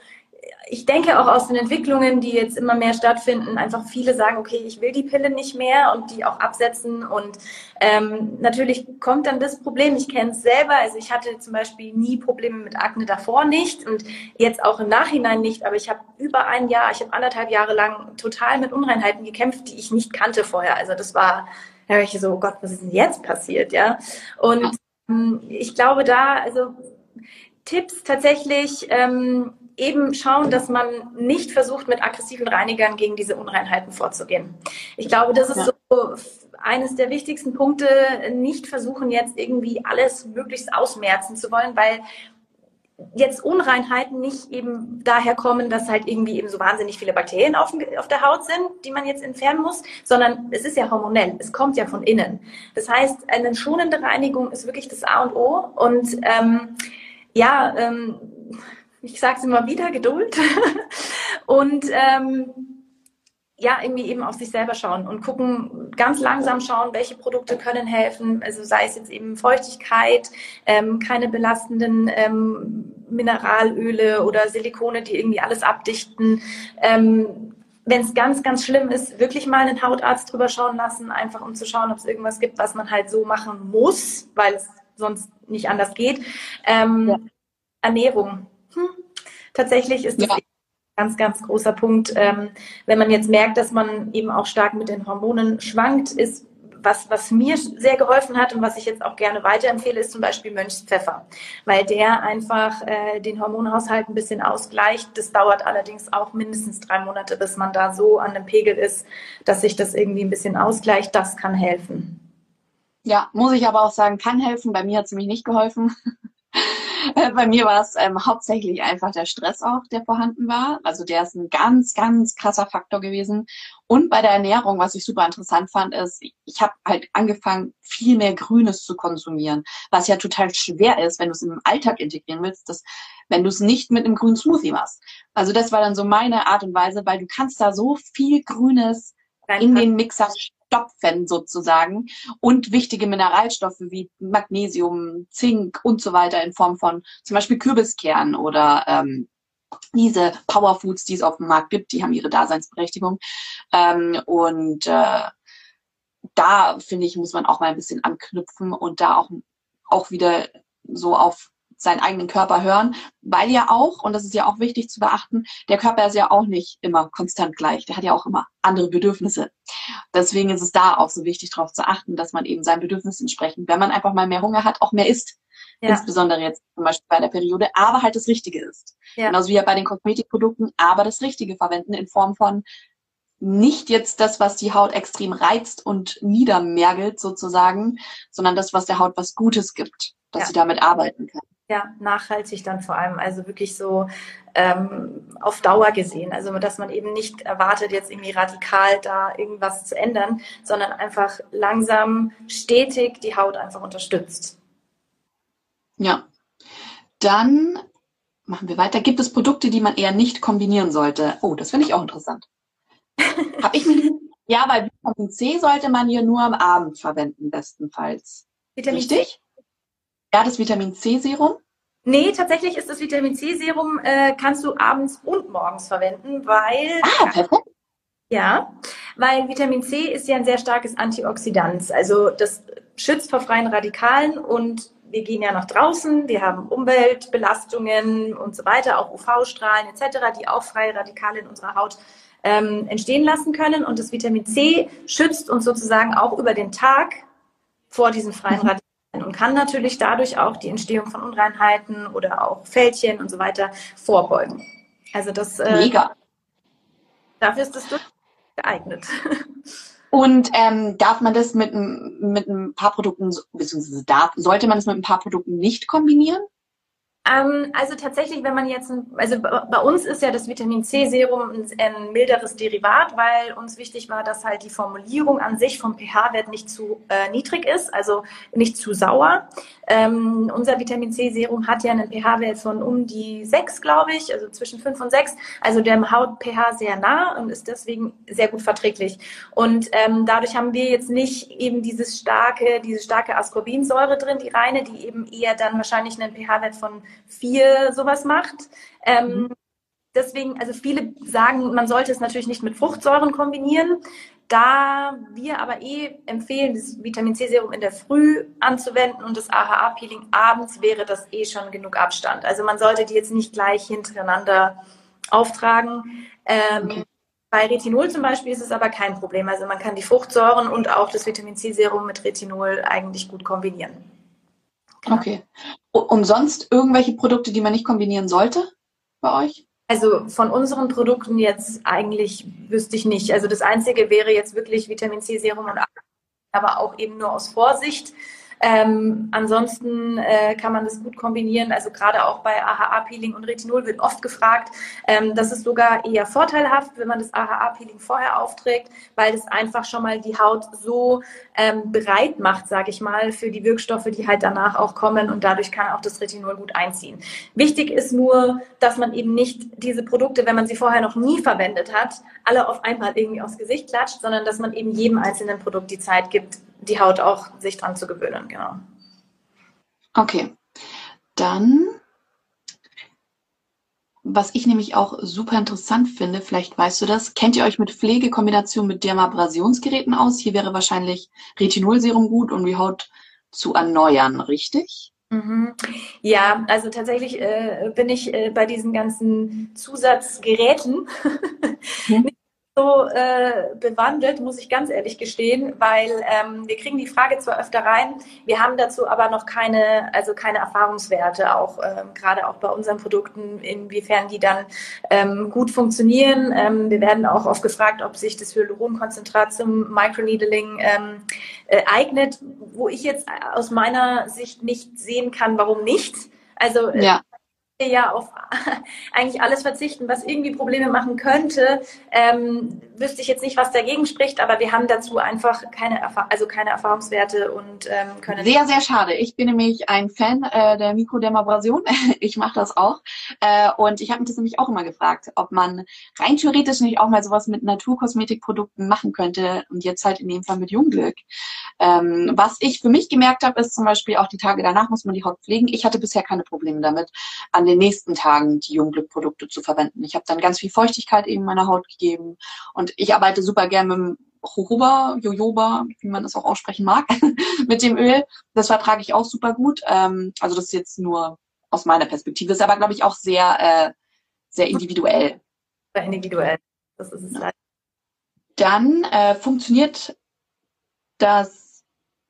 ich denke auch aus den Entwicklungen, die jetzt immer mehr stattfinden, einfach viele sagen, okay, ich will die Pille nicht mehr und die auch absetzen. Und ähm, natürlich kommt dann das Problem, ich kenne es selber, also ich hatte zum Beispiel nie Probleme mit Akne davor nicht und jetzt auch im Nachhinein nicht, aber ich habe über ein Jahr, ich habe anderthalb Jahre lang total mit Unreinheiten gekämpft, die ich nicht kannte vorher. Also das war, da ich so, oh Gott, was ist denn jetzt passiert, ja? Und ich glaube da, also Tipps tatsächlich, ähm, eben schauen, dass man nicht versucht, mit aggressiven Reinigern gegen diese Unreinheiten vorzugehen. Ich glaube, das ist ja. so eines der wichtigsten Punkte, nicht versuchen, jetzt irgendwie alles möglichst ausmerzen zu wollen, weil jetzt Unreinheiten nicht eben daher kommen, dass halt irgendwie eben so wahnsinnig viele Bakterien auf, auf, der Haut sind, die man jetzt entfernen muss, sondern es ist ja hormonell, es kommt ja von innen. Das heißt, eine schonende Reinigung ist wirklich das A und O und ähm, ja, ähm, ich sage es immer wieder, Geduld [LAUGHS] und ähm, ja, irgendwie eben auf sich selber schauen und gucken, ganz langsam schauen, welche Produkte können helfen. Also sei es jetzt eben Feuchtigkeit, ähm, keine belastenden ähm, Mineralöle oder Silikone, die irgendwie alles abdichten. Ähm, Wenn es ganz, ganz schlimm ist, wirklich mal einen Hautarzt drüber schauen lassen, einfach um zu schauen, ob es irgendwas gibt, was man halt so machen muss, weil es sonst nicht anders geht. Ähm, ja. Ernährung hm, tatsächlich ist das ja. ein ganz, ganz großer Punkt. Ähm, wenn man jetzt merkt, dass man eben auch stark mit den Hormonen schwankt, ist was, was mir sehr geholfen hat und was ich jetzt auch gerne weiterempfehle, ist zum Beispiel Mönchspfeffer, weil der einfach äh, den Hormonhaushalt ein bisschen ausgleicht. Das dauert allerdings auch mindestens drei Monate, bis man da so an dem Pegel ist, dass sich das irgendwie ein bisschen ausgleicht. Das kann helfen. Ja, muss ich aber auch sagen, kann helfen. Bei mir hat es nämlich nicht geholfen. Bei mir war es ähm, hauptsächlich einfach der Stress auch, der vorhanden war. Also der ist ein ganz, ganz krasser Faktor gewesen. Und bei der Ernährung, was ich super interessant fand, ist, ich habe halt angefangen, viel mehr Grünes zu konsumieren, was ja total schwer ist, wenn du es im Alltag integrieren willst, dass, wenn du es nicht mit einem grünen Smoothie machst. Also das war dann so meine Art und Weise, weil du kannst da so viel Grünes in den Mixer stopfen sozusagen und wichtige Mineralstoffe wie Magnesium, Zink und so weiter in Form von zum Beispiel Kürbiskern oder ähm, diese Powerfoods, die es auf dem Markt gibt, die haben ihre Daseinsberechtigung. Ähm, und äh, da finde ich, muss man auch mal ein bisschen anknüpfen und da auch, auch wieder so auf seinen eigenen Körper hören, weil ja auch, und das ist ja auch wichtig zu beachten, der Körper ist ja auch nicht immer konstant gleich. Der hat ja auch immer andere Bedürfnisse. Deswegen ist es da auch so wichtig, darauf zu achten, dass man eben seinen Bedürfnissen entsprechend, wenn man einfach mal mehr Hunger hat, auch mehr isst. Ja. Insbesondere jetzt zum Beispiel bei der Periode, aber halt das Richtige ist. Ja. Genauso wie ja bei den Kosmetikprodukten, aber das Richtige verwenden in Form von nicht jetzt das, was die Haut extrem reizt und niedermergelt sozusagen, sondern das, was der Haut was Gutes gibt, dass ja. sie damit arbeiten kann. Ja, nachhaltig dann vor allem, also wirklich so ähm, auf Dauer gesehen. Also dass man eben nicht erwartet, jetzt irgendwie radikal da irgendwas zu ändern, sondern einfach langsam, stetig die Haut einfach unterstützt. Ja. Dann machen wir weiter. Gibt es Produkte, die man eher nicht kombinieren sollte? Oh, das finde ich auch interessant. [LAUGHS] Hab ich mir ja, weil Vitamin C sollte man hier nur am Abend verwenden, bestenfalls. Vitamin Richtig? C? Ja, das Vitamin C-Serum? Nee, tatsächlich ist das Vitamin C-Serum, äh, kannst du abends und morgens verwenden, weil. Ah, perfekt. Ja, weil Vitamin C ist ja ein sehr starkes Antioxidant. Also das schützt vor freien Radikalen und wir gehen ja nach draußen, wir haben Umweltbelastungen und so weiter, auch UV-Strahlen etc., die auch freie Radikale in unserer Haut ähm, entstehen lassen können. Und das Vitamin C schützt uns sozusagen auch über den Tag vor diesen freien mhm. Radikalen und kann natürlich dadurch auch die Entstehung von Unreinheiten oder auch Fältchen und so weiter vorbeugen. Also das äh, Mega. dafür ist das geeignet. [LAUGHS] Und ähm, darf man das mit, mit ein paar Produkten, beziehungsweise darf, sollte man das mit ein paar Produkten nicht kombinieren? Ähm, also tatsächlich, wenn man jetzt, also bei uns ist ja das Vitamin C Serum ein, ein, milderes Derivat, weil uns wichtig war, dass halt die Formulierung an sich vom pH-Wert nicht zu äh, niedrig ist, also nicht zu sauer. Ähm, unser Vitamin C Serum hat ja einen pH-Wert von um die 6, glaube ich, also zwischen 5 und 6, also dem Haut-pH sehr nah und ist deswegen sehr gut verträglich. Und ähm, dadurch haben wir jetzt nicht eben dieses starke, diese starke Ascorbinsäure drin, die reine, die eben eher dann wahrscheinlich einen pH-Wert von vier sowas macht. Ähm, mhm. Deswegen, also viele sagen, man sollte es natürlich nicht mit Fruchtsäuren kombinieren. Da wir aber eh empfehlen, das Vitamin C-Serum in der Früh anzuwenden und das AHA-Peeling abends, wäre das eh schon genug Abstand. Also man sollte die jetzt nicht gleich hintereinander auftragen. Ähm, okay. Bei Retinol zum Beispiel ist es aber kein Problem. Also man kann die Fruchtsäuren und auch das Vitamin C-Serum mit Retinol eigentlich gut kombinieren. Genau. Okay. Und sonst irgendwelche Produkte, die man nicht kombinieren sollte bei euch? Also von unseren Produkten jetzt eigentlich wüsste ich nicht. Also das Einzige wäre jetzt wirklich Vitamin C Serum und aber auch eben nur aus Vorsicht. Ähm, ansonsten äh, kann man das gut kombinieren. Also gerade auch bei AHA-Peeling und Retinol wird oft gefragt. Ähm, das ist sogar eher vorteilhaft, wenn man das AHA-Peeling vorher aufträgt, weil das einfach schon mal die Haut so ähm, bereit macht, sage ich mal, für die Wirkstoffe, die halt danach auch kommen und dadurch kann auch das Retinol gut einziehen. Wichtig ist nur, dass man eben nicht diese Produkte, wenn man sie vorher noch nie verwendet hat, alle auf einmal irgendwie aufs Gesicht klatscht, sondern dass man eben jedem einzelnen Produkt die Zeit gibt, die Haut auch sich dran zu gewöhnen, genau. Okay. Dann, was ich nämlich auch super interessant finde, vielleicht weißt du das, kennt ihr euch mit Pflegekombination mit Dermabrasionsgeräten aus? Hier wäre wahrscheinlich Retinolserum gut, um die Haut zu erneuern, richtig? Mhm. Ja, also tatsächlich äh, bin ich äh, bei diesen ganzen Zusatzgeräten [LAUGHS] mhm so äh, bewandelt, muss ich ganz ehrlich gestehen, weil ähm, wir kriegen die Frage zwar öfter rein, wir haben dazu aber noch keine, also keine Erfahrungswerte, auch ähm, gerade auch bei unseren Produkten, inwiefern die dann ähm, gut funktionieren. Ähm, wir werden auch oft gefragt, ob sich das Hyaluronkonzentrat zum Microneedling ähm, äh, eignet, wo ich jetzt aus meiner Sicht nicht sehen kann, warum nicht. Also äh, ja ja auf [LAUGHS] eigentlich alles verzichten, was irgendwie Probleme machen könnte. Ähm, wüsste ich jetzt nicht, was dagegen spricht, aber wir haben dazu einfach keine, Erfa also keine Erfahrungswerte und ähm, können. Sehr, sehr schade. Ich bin nämlich ein Fan äh, der Mikrodermabrasion. [LAUGHS] ich mache das auch. Äh, und ich habe mich das nämlich auch immer gefragt, ob man rein theoretisch nicht auch mal sowas mit Naturkosmetikprodukten machen könnte und jetzt halt in dem Fall mit Jungglück. Ähm, was ich für mich gemerkt habe, ist zum Beispiel auch die Tage danach muss man die Haut pflegen. Ich hatte bisher keine Probleme damit, an den nächsten Tagen die Jungglück-Produkte zu verwenden. Ich habe dann ganz viel Feuchtigkeit eben meiner Haut gegeben und ich arbeite super gerne mit dem Jojoba, Jojoba, wie man das auch aussprechen mag, [LAUGHS] mit dem Öl. Das vertrage ich auch super gut. Ähm, also das ist jetzt nur aus meiner Perspektive. Das ist aber, glaube ich, auch sehr, äh, sehr individuell. Sehr individuell. Das ist es leider. Dann äh, funktioniert das,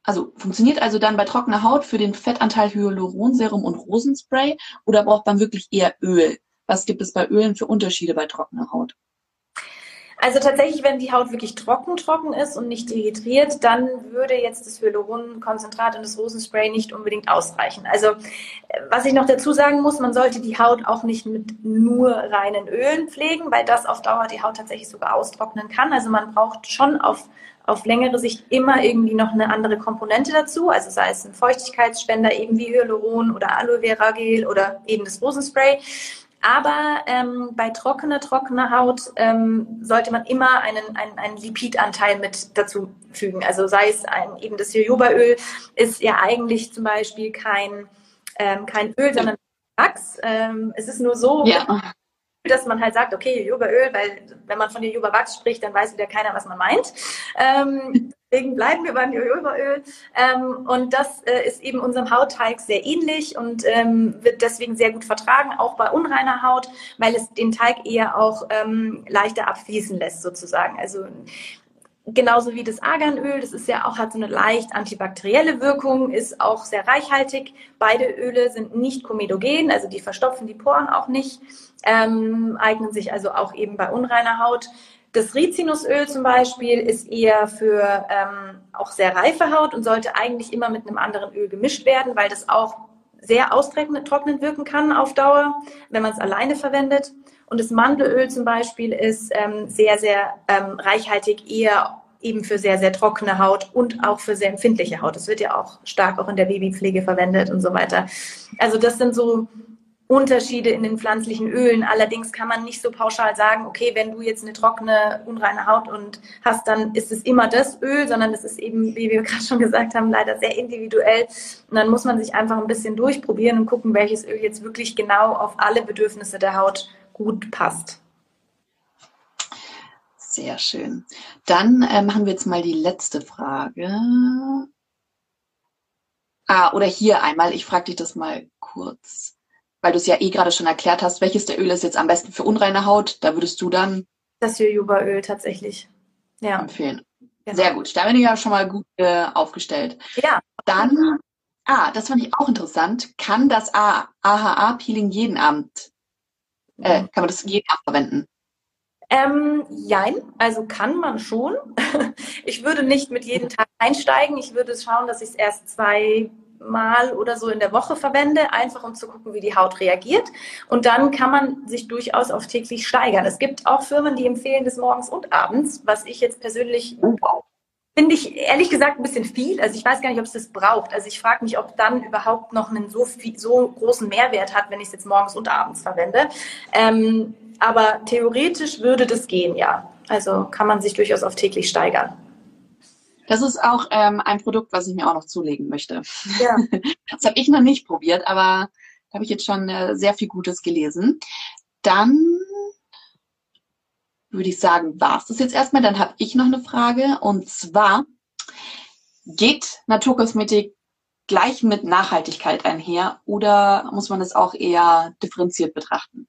also funktioniert also dann bei trockener Haut für den Fettanteil Hyaluronserum und Rosenspray oder braucht man wirklich eher Öl? Was gibt es bei Ölen für Unterschiede bei trockener Haut? Also tatsächlich, wenn die Haut wirklich trocken, trocken ist und nicht dehydriert, dann würde jetzt das Hyaluronkonzentrat und das Rosenspray nicht unbedingt ausreichen. Also was ich noch dazu sagen muss, man sollte die Haut auch nicht mit nur reinen Ölen pflegen, weil das auf Dauer die Haut tatsächlich sogar austrocknen kann. Also man braucht schon auf auf längere Sicht immer irgendwie noch eine andere Komponente dazu, also sei es ein Feuchtigkeitsspender, eben wie Hyaluron oder Aloe Vera Gel oder eben das Rosenspray. Aber ähm, bei trockener, trockener Haut ähm, sollte man immer einen, einen, einen Lipidanteil mit dazu fügen. Also sei es ein, eben das Jojobaöl ist ja eigentlich zum Beispiel kein, ähm, kein Öl, sondern Wachs. Ähm, es ist nur so, ja dass man halt sagt, okay, Jojobaöl, weil wenn man von Jojoba-Wachs spricht, dann weiß wieder keiner, was man meint. Ähm, deswegen bleiben wir beim Jojobaöl. Ähm, und das äh, ist eben unserem Hautteig sehr ähnlich und ähm, wird deswegen sehr gut vertragen, auch bei unreiner Haut, weil es den Teig eher auch ähm, leichter abfließen lässt sozusagen. Also Genauso wie das Arganöl, das ist ja auch, hat so eine leicht antibakterielle Wirkung, ist auch sehr reichhaltig. Beide Öle sind nicht komedogen, also die verstopfen die Poren auch nicht, ähm, eignen sich also auch eben bei unreiner Haut. Das Rizinusöl zum Beispiel ist eher für ähm, auch sehr reife Haut und sollte eigentlich immer mit einem anderen Öl gemischt werden, weil das auch sehr austrocknend wirken kann auf Dauer, wenn man es alleine verwendet. Und das Mandelöl zum Beispiel ist ähm, sehr, sehr ähm, reichhaltig, eher eben für sehr, sehr trockene Haut und auch für sehr empfindliche Haut. Das wird ja auch stark auch in der Babypflege verwendet und so weiter. Also das sind so Unterschiede in den pflanzlichen Ölen. Allerdings kann man nicht so pauschal sagen, okay, wenn du jetzt eine trockene, unreine Haut und hast, dann ist es immer das Öl, sondern es ist eben, wie wir [LAUGHS] gerade schon gesagt haben, leider sehr individuell. Und dann muss man sich einfach ein bisschen durchprobieren und gucken, welches Öl jetzt wirklich genau auf alle Bedürfnisse der Haut gut passt. Sehr schön. Dann äh, machen wir jetzt mal die letzte Frage. Ah, oder hier einmal, ich frage dich das mal kurz, weil du es ja eh gerade schon erklärt hast, welches der Öl ist jetzt am besten für unreine Haut? Da würdest du dann das Jojobaöl tatsächlich ja. empfehlen. Genau. Sehr gut, da bin ich ja schon mal gut äh, aufgestellt. Ja. Dann, ah, das fand ich auch interessant. Kann das AHA-Peeling jeden Abend äh, kann man das jeden Tag verwenden? Ähm, jein, also kann man schon. [LAUGHS] Ich würde nicht mit jedem Tag einsteigen. Ich würde schauen, dass ich es erst zwei Mal oder so in der Woche verwende, einfach um zu gucken, wie die Haut reagiert. Und dann kann man sich durchaus auf täglich steigern. Es gibt auch Firmen, die empfehlen das morgens und abends, was ich jetzt persönlich finde ich ehrlich gesagt ein bisschen viel. Also ich weiß gar nicht, ob es das braucht. Also ich frage mich, ob dann überhaupt noch einen so, viel, so großen Mehrwert hat, wenn ich es jetzt morgens und abends verwende. Ähm, aber theoretisch würde das gehen, ja. Also kann man sich durchaus auf täglich steigern. Das ist auch ähm, ein Produkt, was ich mir auch noch zulegen möchte. Ja. [LAUGHS] Das habe ich noch nicht probiert, aber da habe ich jetzt schon äh, sehr viel Gutes gelesen. Dann würde ich sagen, war es das jetzt erstmal. Dann habe ich noch eine Frage und zwar geht Naturkosmetik gleich mit Nachhaltigkeit einher oder muss man es auch eher differenziert betrachten?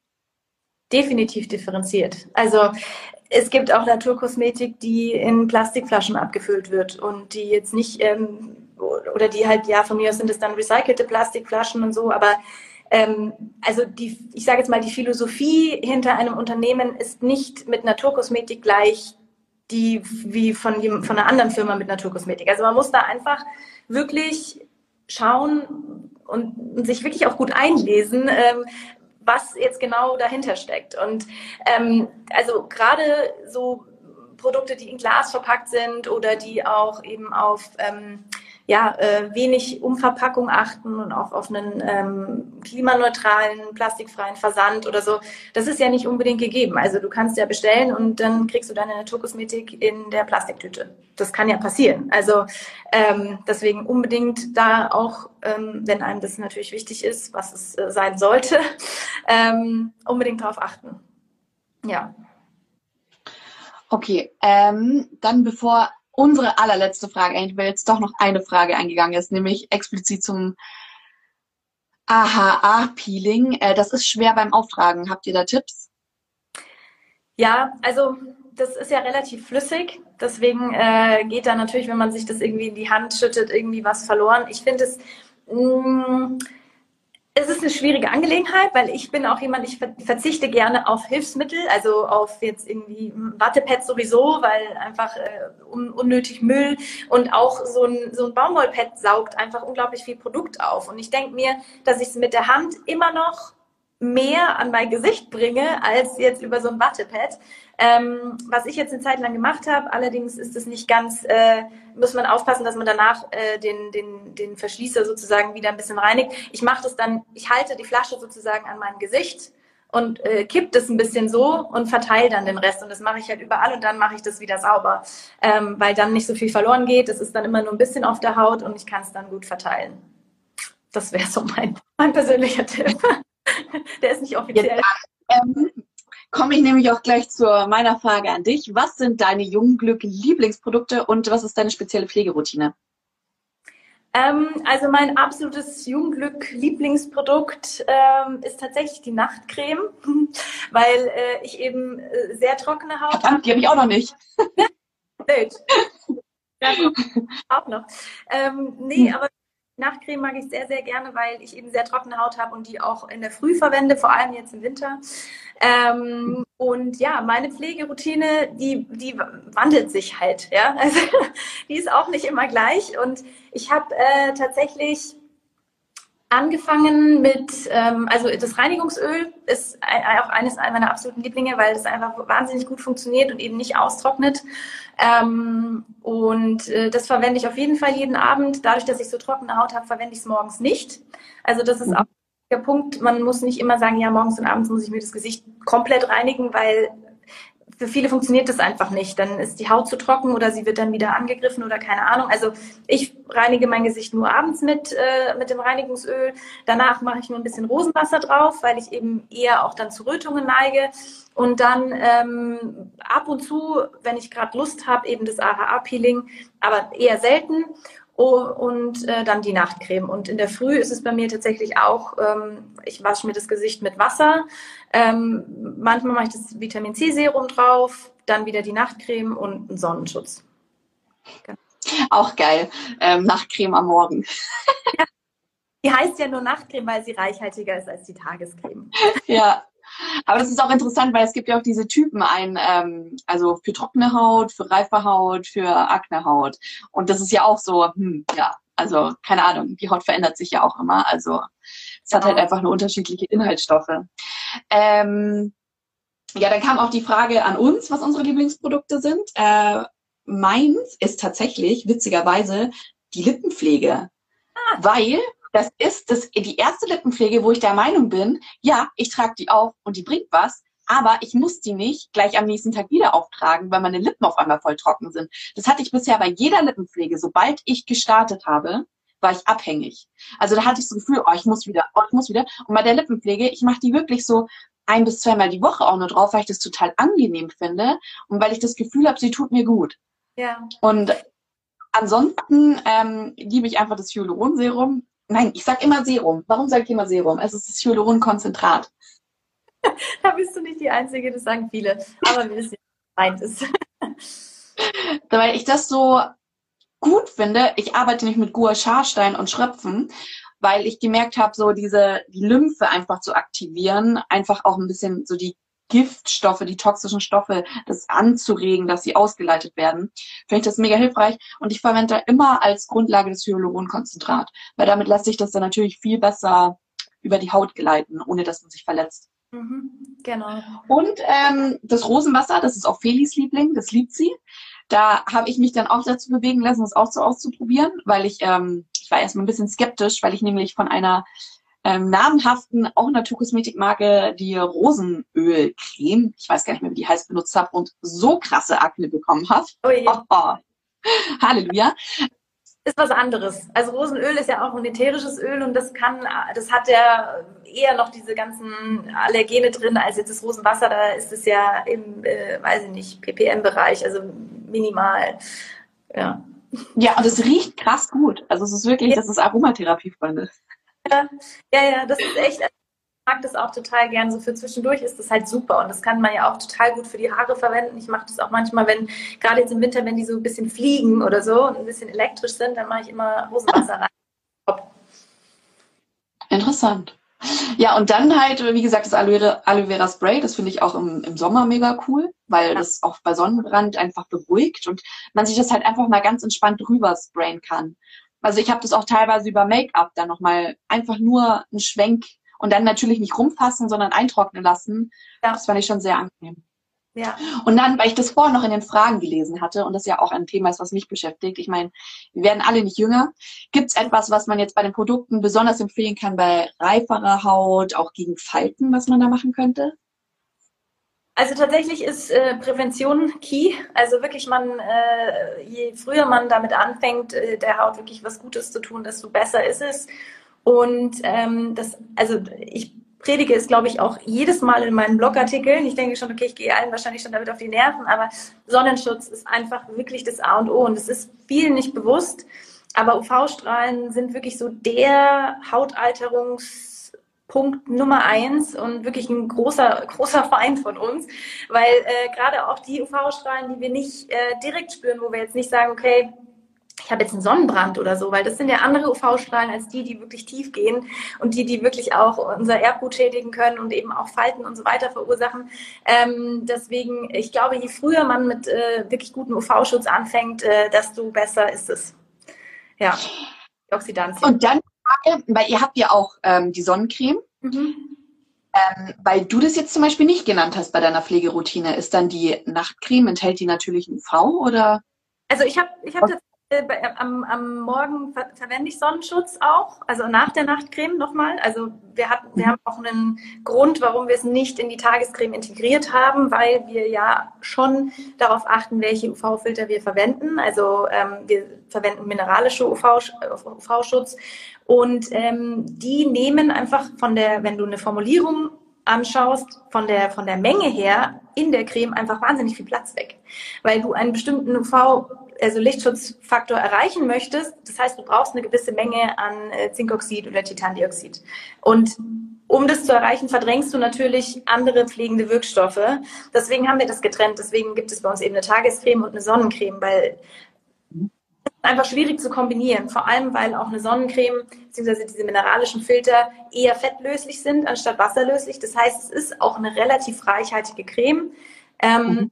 Definitiv differenziert. Also es gibt auch Naturkosmetik, die in Plastikflaschen abgefüllt wird und die jetzt nicht ähm, oder die halt ja von mir aus sind es dann recycelte Plastikflaschen und so, aber ähm, also die, ich sage jetzt mal, die Philosophie hinter einem Unternehmen ist nicht mit Naturkosmetik gleich die wie von, von einer anderen Firma mit Naturkosmetik. Also man muss da einfach wirklich schauen und, und sich wirklich auch gut einlesen, ähm, was jetzt genau dahinter steckt. Und ähm, also gerade so Produkte, die in Glas verpackt sind oder die auch eben auf ähm, ja, äh, wenig Umverpackung achten und auch auf einen ähm, klimaneutralen, plastikfreien Versand oder so. Das ist ja nicht unbedingt gegeben. Also du kannst ja bestellen und dann kriegst du deine Naturkosmetik in der Plastiktüte. Das kann ja passieren. Also ähm, deswegen unbedingt da auch, ähm, wenn einem das natürlich wichtig ist, was es äh, sein sollte, [LAUGHS] ähm, unbedingt darauf achten. Ja. Okay, ähm, dann bevor unsere allerletzte Frage, eigentlich, weil jetzt doch noch eine Frage eingegangen ist, nämlich explizit zum AHA-Peeling. Äh, das ist schwer beim Auftragen. Habt ihr da Tipps? Ja, also das ist ja relativ flüssig. Deswegen äh, geht da natürlich, wenn man sich das irgendwie in die Hand schüttet, irgendwie was verloren. Ich finde es mh, mm, es ist eine schwierige Angelegenheit, weil ich bin auch jemand, ich verzichte gerne auf Hilfsmittel, also auf jetzt irgendwie Wattepads sowieso, weil einfach äh, un unnötig Müll und auch so ein, so ein Baumwollpad saugt einfach unglaublich viel Produkt auf. Und ich denke mir, dass ich es mit der Hand immer noch mehr an mein Gesicht bringe als jetzt über so ein Wattepad. Ähm, was ich jetzt eine Zeit lang gemacht habe, allerdings ist es nicht ganz, äh, muss man aufpassen, dass man danach äh, den, den, den Verschließer sozusagen wieder ein bisschen reinigt. Ich mache das dann, ich halte die Flasche sozusagen an meinem Gesicht und äh, kipp das ein bisschen so und verteile dann den Rest. Und das mache ich halt überall und dann mache ich das wieder sauber, ähm, weil dann nicht so viel verloren geht. Das ist dann immer nur ein bisschen auf der Haut und ich kann es dann gut verteilen. Das wäre so mein, mein persönlicher Tipp. [LAUGHS] Der ist nicht offiziell. Jetzt, ähm, komme ich nämlich auch gleich zu meiner Frage an dich. Was sind deine Jugendglück-Lieblingsprodukte und was ist deine spezielle Pflegeroutine? Ähm, also mein absolutes Jugendglück-Lieblingsprodukt ähm, ist tatsächlich die Nachtcreme, [LAUGHS] weil äh, ich eben äh, sehr trockene Haut habe. Die habe ich auch noch nicht. [LAUGHS] Bild. [LAUGHS] auch noch. Ähm, nee, hm. aber Nachtcreme mag ich sehr, sehr gerne, weil ich eben sehr trockene Haut habe und die auch in der Früh verwende, vor allem jetzt im Winter. Ähm, und ja, meine Pflegeroutine, die, die wandelt sich halt. Ja? [LAUGHS] Also, die ist auch nicht immer gleich. Und ich habe äh, tatsächlich angefangen mit, ähm, also das Reinigungsöl ist auch eines meiner absoluten Lieblinge, weil es einfach wahnsinnig gut funktioniert und eben nicht austrocknet. Ähm, und äh, das verwende ich auf jeden Fall jeden Abend. Dadurch, dass ich so trockene Haut habe, verwende ich es morgens nicht. Also das ist mhm. auch der Punkt. Man muss nicht immer sagen, ja, morgens und abends muss ich mir das Gesicht komplett reinigen, weil für viele funktioniert das einfach nicht. Dann ist die Haut zu trocken oder sie wird dann wieder angegriffen oder keine Ahnung. Also ich reinige mein Gesicht nur abends mit, äh, mit dem Reinigungsöl. Danach mache ich nur ein bisschen Rosenwasser drauf, weil ich eben eher auch dann zu Rötungen neige. Und dann ähm, ab und zu, wenn ich gerade Lust habe, eben das AHA-Peeling, aber eher selten. Oh, und äh, dann die Nachtcreme. Und in der Früh ist es bei mir tatsächlich auch, ähm, ich wasche mir das Gesicht mit Wasser. Ähm, manchmal mache ich das Vitamin C-Serum drauf, dann wieder die Nachtcreme und einen Sonnenschutz. Genau. Auch geil. Ähm, Nachtcreme am Morgen. ja. Die heißt ja nur Nachtcreme, weil sie reichhaltiger ist als die Tagescreme. Ja, aber das ist auch interessant, weil es gibt ja auch diese Typen ein, ähm, also für trockene Haut, für reife Haut, für Aknehaut. Und das ist ja auch so, hm, ja, also keine Ahnung, die Haut verändert sich ja auch immer. Also es hat halt genau. einfach nur unterschiedliche Inhaltsstoffe. Ähm, ja, dann kam auch die Frage an uns, was unsere Lieblingsprodukte sind. Äh, meins ist tatsächlich, witzigerweise, die Lippenpflege. Ah. Weil das ist das, die erste Lippenpflege, wo ich der Meinung bin, ja, ich trage die auf und die bringt was, aber ich muss die nicht gleich am nächsten Tag wieder auftragen, weil meine Lippen auf einmal voll trocken sind. Das hatte ich bisher bei jeder Lippenpflege. Sobald ich gestartet habe, war ich abhängig. Also da hatte ich so das Gefühl, oh, ich muss wieder, oh, ich muss wieder. Und bei der Lippenpflege, ich mache die wirklich so ein bis zweimal die Woche auch nur drauf, weil ich das total angenehm finde und weil ich das Gefühl habe, sie tut mir gut. Ja. Und ansonsten ähm, liebe ich einfach das Hyaluronserum. Nein, ich sag immer Serum. Warum sage ich immer Serum? Es ist das Hyaluronkonzentrat. [LAUGHS] da bist du nicht die Einzige, das sagen viele. Aber wir wissen, meint es. Weil ich das so gut finde, ich arbeite nicht mit Gua Scharstein und Schröpfen, weil ich gemerkt habe, so diese die Lymphe einfach zu aktivieren, einfach auch ein bisschen so die Giftstoffe, die toxischen Stoffe, das anzuregen, dass sie ausgeleitet werden, finde ich das mega hilfreich. Und ich verwende da immer als Grundlage das Hyaluronkonzentrat, weil damit lässt sich das dann natürlich viel besser über die Haut gleiten, ohne dass man sich verletzt. Mhm, genau. Und ähm, das Rosenwasser, das ist auch Felis Liebling, das liebt sie. Da habe ich mich dann auch dazu bewegen lassen, das auch so auszuprobieren, weil ich, ähm, ich war erstmal ein bisschen skeptisch, weil ich nämlich von einer ähm, namenhaften, auch Naturkosmetikmarke, die Rosenölcreme, ich weiß gar nicht mehr, wie die heißt, benutzt habe und so krasse Akne bekommen habe. Oh, oh, [LAUGHS] oh. Halleluja. Ist was anderes. Also Rosenöl ist ja auch ein ätherisches Öl und das kann, das hat ja eher noch diese ganzen Allergene drin als jetzt das Rosenwasser. Da ist es ja im, äh, weiß ich nicht, ppm-Bereich, also minimal. Ja. Ja, und es riecht krass gut. Also es ist wirklich, ja. das ist Aromatherapie, Freunde. Ja, ja, das ist echt, mag das auch total gern. So für zwischendurch ist das halt super und das kann man ja auch total gut für die Haare verwenden. Ich mache das auch manchmal, wenn, gerade jetzt im Winter, wenn die so ein bisschen fliegen oder so und ein bisschen elektrisch sind, dann mache ich immer Rosenwasser rein. Interessant. Ja, und dann halt, wie gesagt, das Aloe Vera, Aloe Vera Spray, das finde ich auch im, im Sommer mega cool, weil ja. das auch bei Sonnenbrand einfach beruhigt und man sich das halt einfach mal ganz entspannt drüber sprayen kann. Also ich habe das auch teilweise über Make-up dann nochmal einfach nur einen Schwenk und dann natürlich nicht rumfassen, sondern eintrocknen lassen. Ja. Das fand ich schon sehr angenehm. Ja. Und dann, weil ich das vorher noch in den Fragen gelesen hatte und das ja auch ein Thema ist, was mich beschäftigt. Ich meine, wir werden alle nicht jünger. Gibt es etwas, was man jetzt bei den Produkten besonders empfehlen kann bei reiferer Haut, auch gegen Falten, was man da machen könnte? Also tatsächlich ist äh, Prävention key. Also wirklich, man, äh, je früher man damit anfängt, äh, der Haut wirklich was Gutes zu tun, desto besser ist es. Und ähm, das, also ich predige es, glaube ich, auch jedes Mal in meinen Blogartikeln. Ich denke schon, okay, ich gehe allen wahrscheinlich schon damit auf die Nerven, aber Sonnenschutz ist einfach wirklich das A und O und es ist vielen nicht bewusst. Aber UV-Strahlen sind wirklich so der Hautalterungspunkt Nummer eins und wirklich ein großer, [LAUGHS] großer Feind von uns, weil äh, gerade auch die UV-Strahlen, die wir nicht äh, direkt spüren, wo wir jetzt nicht sagen, okay, ich habe jetzt einen Sonnenbrand oder so, weil das sind ja andere UV-Strahlen als die, die wirklich tief gehen und die, die wirklich auch unser Erbgut schädigen können und eben auch Falten und so weiter verursachen. Ähm, deswegen, ich glaube, je früher man mit äh, wirklich gutem UV-Schutz anfängt, äh, desto besser ist es. Ja, Oxidantien. Und dann, weil ihr habt ja auch ähm, die Sonnencreme. Mhm. Ähm, weil du das jetzt zum Beispiel nicht genannt hast bei deiner Pflegeroutine, ist dann die Nachtcreme, enthält die natürlich UV oder? Also ich habe ich hab am, am Morgen ver verwende ich Sonnenschutz auch, also nach der Nachtcreme nochmal. Also wir, hatten, wir mhm. haben auch einen Grund, warum wir es nicht in die Tagescreme integriert haben, weil wir ja schon darauf achten, welche UV-Filter wir verwenden. Also ähm, wir verwenden mineralische UV-Schutz UV und ähm, die nehmen einfach von der, wenn du eine Formulierung anschaust, von der, von der Menge her in der Creme einfach wahnsinnig viel Platz weg. Weil du einen bestimmten UV, also Lichtschutzfaktor erreichen möchtest. Das heißt, du brauchst eine gewisse Menge an äh, Zinkoxid oder Titandioxid. Und um das zu erreichen, verdrängst du natürlich andere pflegende Wirkstoffe. Deswegen haben wir das getrennt. Deswegen gibt es bei uns eben eine Tagescreme und eine Sonnencreme, weil einfach schwierig zu kombinieren, vor allem weil auch eine Sonnencreme bzw. diese mineralischen Filter eher fettlöslich sind anstatt wasserlöslich. Das heißt, es ist auch eine relativ reichhaltige Creme, ähm, mhm.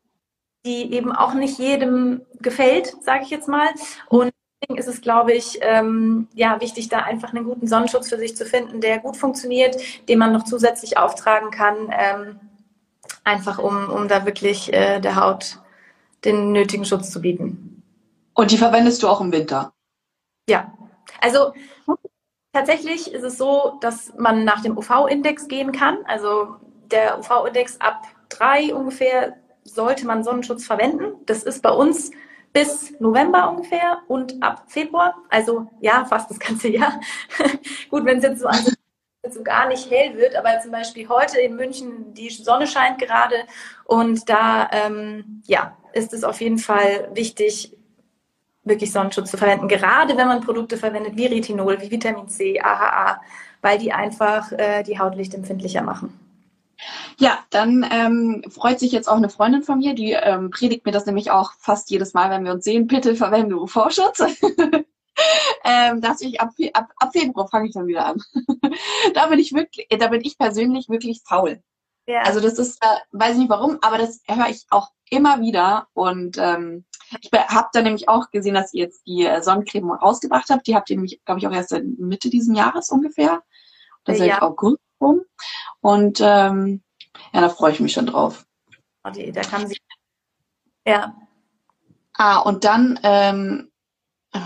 Die eben auch nicht jedem gefällt, sage ich jetzt mal. Und deswegen ist es, glaube ich, ähm, ja, wichtig, da einfach einen guten Sonnenschutz für sich zu finden, der gut funktioniert, den man noch zusätzlich auftragen kann, ähm, einfach um, um da wirklich äh, der Haut den nötigen Schutz zu bieten. Und die verwendest du auch im Winter? Ja. Also tatsächlich ist es so, dass man nach dem UV-Index gehen kann. Also der UV-Index ab drei ungefähr sollte man Sonnenschutz verwenden. Das ist bei uns bis November ungefähr und ab Februar, also ja, fast das ganze Jahr. [LAUGHS] Gut, wenn es jetzt so, also, so gar nicht hell wird, aber zum Beispiel heute in München, die Sonne scheint gerade und da ähm, ja, ist es auf jeden Fall wichtig, wirklich Sonnenschutz zu verwenden, gerade wenn man Produkte verwendet wie Retinol, wie Vitamin C, AHA, weil die einfach äh, die Haut lichtempfindlicher machen. Ja, dann ähm, freut sich jetzt auch eine Freundin von mir, die ähm, predigt mir das nämlich auch fast jedes Mal, wenn wir uns sehen, bitte verwende UV-Schutz. [LAUGHS] ähm, dass ich ab, ab, ab Februar fange ich dann wieder an. [LAUGHS] da bin ich wirklich, da bin ich persönlich wirklich faul. Ja. Also das ist, äh, weiß nicht warum, aber das höre ich auch immer wieder und ähm, ich habe da nämlich auch gesehen, dass ihr jetzt die äh, Sonnencreme rausgebracht habt. Die habt ihr nämlich, glaube ich, auch erst in Mitte diesen Jahres ungefähr. Das ist ja. August rum. Und ähm, ja, da freue ich mich schon drauf. Okay, da kann sie. Ja. Ah, und dann, ähm, äh,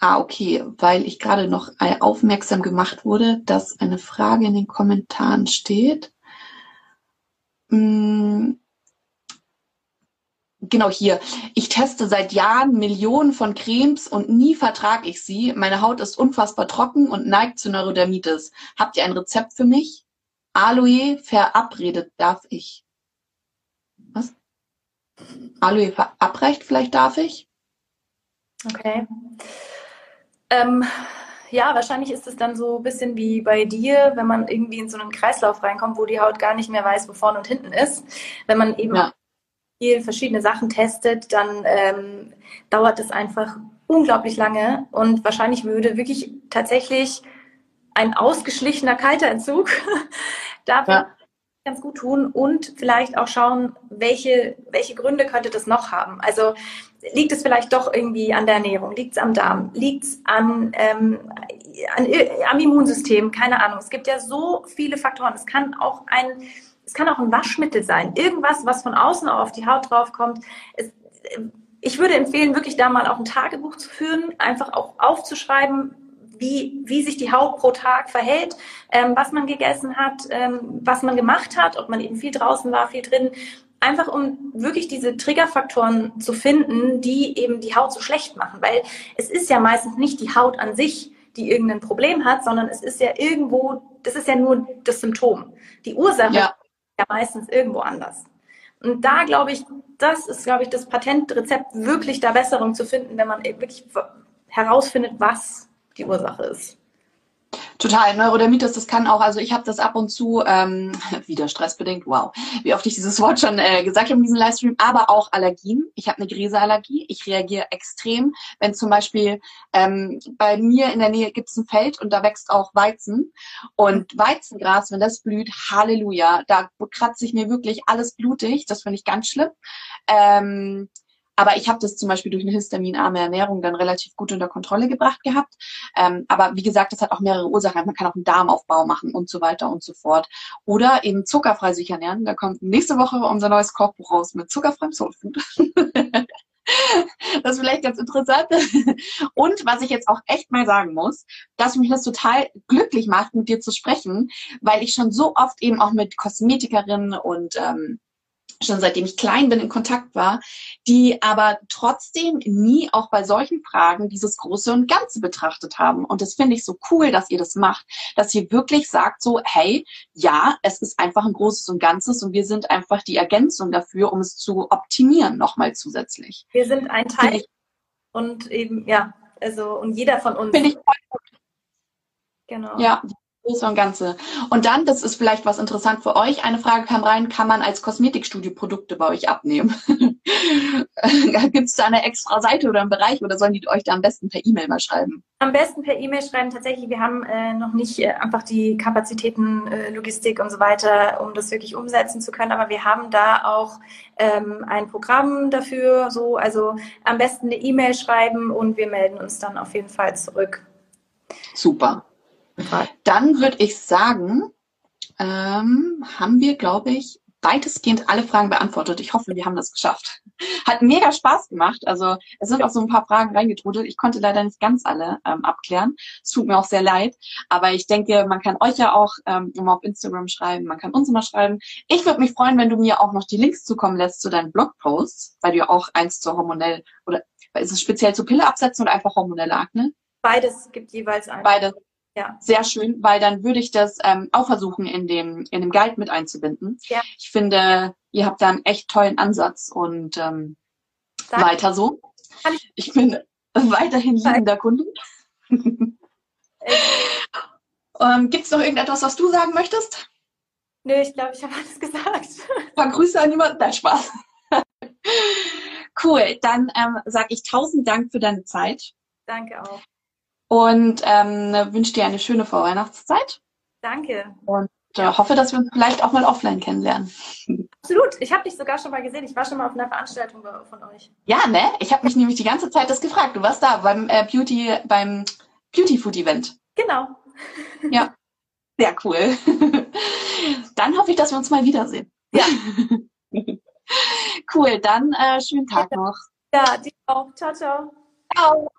ah, okay, weil ich gerade noch aufmerksam gemacht wurde, dass eine Frage in den Kommentaren steht. Hm, Genau hier. Ich teste seit Jahren Millionen von Cremes und nie vertrage ich sie. Meine Haut ist unfassbar trocken und neigt zu Neurodermitis. Habt ihr ein Rezept für mich? Aloe verabredet darf ich. Was? Aloe verabreicht vielleicht darf ich? Okay. Ähm, ja, wahrscheinlich ist es dann so ein bisschen wie bei dir, wenn man irgendwie in so einen Kreislauf reinkommt, wo die Haut gar nicht mehr weiß, wo vorne und hinten ist. Wenn man eben ja viel verschiedene Sachen testet, dann ähm, dauert es einfach unglaublich lange und wahrscheinlich würde wirklich tatsächlich ein ausgeschlichener kalter Entzug [LAUGHS] dafür ja. ganz gut tun und vielleicht auch schauen, welche, welche Gründe könnte das noch haben. Also liegt es vielleicht doch irgendwie an der Ernährung, liegt es am Darm, liegt es an, ähm, an, am Immunsystem, keine Ahnung. Es gibt ja so viele Faktoren. Es kann auch ein es kann auch ein Waschmittel sein, irgendwas, was von außen auf die Haut draufkommt. Es, ich würde empfehlen, wirklich da mal auch ein Tagebuch zu führen, einfach auch aufzuschreiben, wie, wie sich die Haut pro Tag verhält, ähm, was man gegessen hat, ähm, was man gemacht hat, ob man eben viel draußen war, viel drin. Einfach um wirklich diese Triggerfaktoren zu finden, die eben die Haut so schlecht machen. Weil es ist ja meistens nicht die Haut an sich, die irgendein Problem hat, sondern es ist ja irgendwo, das ist ja nur das Symptom. Die Ursache ja. Ja meistens irgendwo anders. Und da glaube ich, das ist, glaube ich, das Patentrezept, wirklich da Besserung zu finden, wenn man wirklich herausfindet, was die Ursache ist. Total. Neurodermitis, das kann auch, also ich habe das ab und zu, ähm, [LAUGHS] wieder stressbedingt, wow, wie oft ich dieses Wort schon äh, gesagt habe in diesem Livestream, aber auch Allergien. Ich habe eine Gräserallergie. Ich reagiere extrem, wenn zum Beispiel ähm, bei mir in der Nähe gibt es ein Feld und da wächst auch Weizen. Und Weizengras, wenn das blüht, Halleluja, da kratze ich mir wirklich alles blutig. Das finde ich ganz schlimm. Ähm, aber ich habe das zum Beispiel durch eine histaminarme Ernährung dann relativ gut unter Kontrolle gebracht gehabt. Ähm, aber wie gesagt, das hat auch mehrere Ursachen. Man kann auch einen Darmaufbau machen und so weiter und so fort. Oder eben zuckerfrei sich ernähren. Da kommt nächste Woche unser neues Kochbuch raus mit zuckerfreiem Soulfood. [LAUGHS] das ist vielleicht ganz interessant. Und was ich jetzt auch echt mal sagen muss, dass mich das total glücklich macht, mit dir zu sprechen, weil ich schon so oft eben auch mit Kosmetikerinnen und ähm, schon seitdem ich klein bin in Kontakt war, die aber trotzdem nie auch bei solchen Fragen dieses Große und Ganze betrachtet haben. Und das finde ich so cool, dass ihr das macht, dass ihr wirklich sagt so, hey, ja, es ist einfach ein Großes und Ganzes und wir sind einfach die Ergänzung dafür, um es zu optimieren nochmal zusätzlich. Wir sind ein Teil ich, und eben, ja, also und jeder von uns. Finde ich voll gut. Genau. Ja, Große und Ganze. Und dann, das ist vielleicht was interessant für euch, eine Frage kam rein, kann man als Kosmetikstudio Produkte bei euch abnehmen? [LAUGHS] Gibt es da eine extra Seite oder einen Bereich oder sollen die euch da am besten per E-Mail mal schreiben? Am besten per E-Mail schreiben. Tatsächlich, wir haben äh, noch nicht äh, einfach die Kapazitäten, äh, Logistik und so weiter, um das wirklich umsetzen zu können. Aber wir haben da auch ähm, ein Programm dafür. So, also am besten eine E-Mail schreiben und wir melden uns dann auf jeden Fall zurück. Super. Dann würde ich sagen, ähm, haben wir, glaube ich, weitestgehend alle Fragen beantwortet. Ich hoffe, wir haben das geschafft. Hat mega Spaß gemacht. Also es sind auch so ein paar Fragen reingetrudelt. Ich konnte leider nicht ganz alle ähm, abklären. Es tut mir auch sehr leid. Aber ich denke, man kann euch ja auch ähm, immer auf Instagram schreiben. Man kann uns immer schreiben. Ich würde mich freuen, wenn du mir auch noch die Links zukommen lässt zu deinen Blogposts, weil du ja auch eins zur hormonell oder ist es speziell zur Pille absetzen oder einfach hormonelle Akne? Beides gibt jeweils ein. Beides. Ja. Sehr schön, weil dann würde ich das ähm, auch versuchen, in dem, in dem Guide mit einzubinden. Ja. Ich finde, ihr habt da einen echt tollen Ansatz und ähm, weiter so. Ich bin weiterhin liebender Kunde. [LAUGHS] ähm, Gibt es noch irgendetwas, was du sagen möchtest? Nö, ich glaube, ich habe alles gesagt. [LAUGHS] Dann Grüße an jemanden. Nein, Spaß. cool, dann ähm, sage ich tausend Dank für deine Zeit. Danke auch und ähm, wünsche dir eine schöne Vorweihnachtszeit. Danke. Und äh, hoffe, dass wir uns vielleicht auch mal offline kennenlernen. [LAUGHS] Absolut. Ich habe dich sogar schon mal gesehen. Ich war schon mal auf einer Veranstaltung von euch. Ja, ne? Ich habe mich nämlich die ganze Zeit das gefragt. Du warst da beim äh, Beauty, beim Beauty Food Event. Genau. Ja. Sehr cool. [LAUGHS] Dann hoffe ich, dass wir uns mal wiedersehen. Ja. [LAUGHS] cool. Dann äh, schönen Tag noch. Ja, dir auch. Ciao, ciao. Ciao.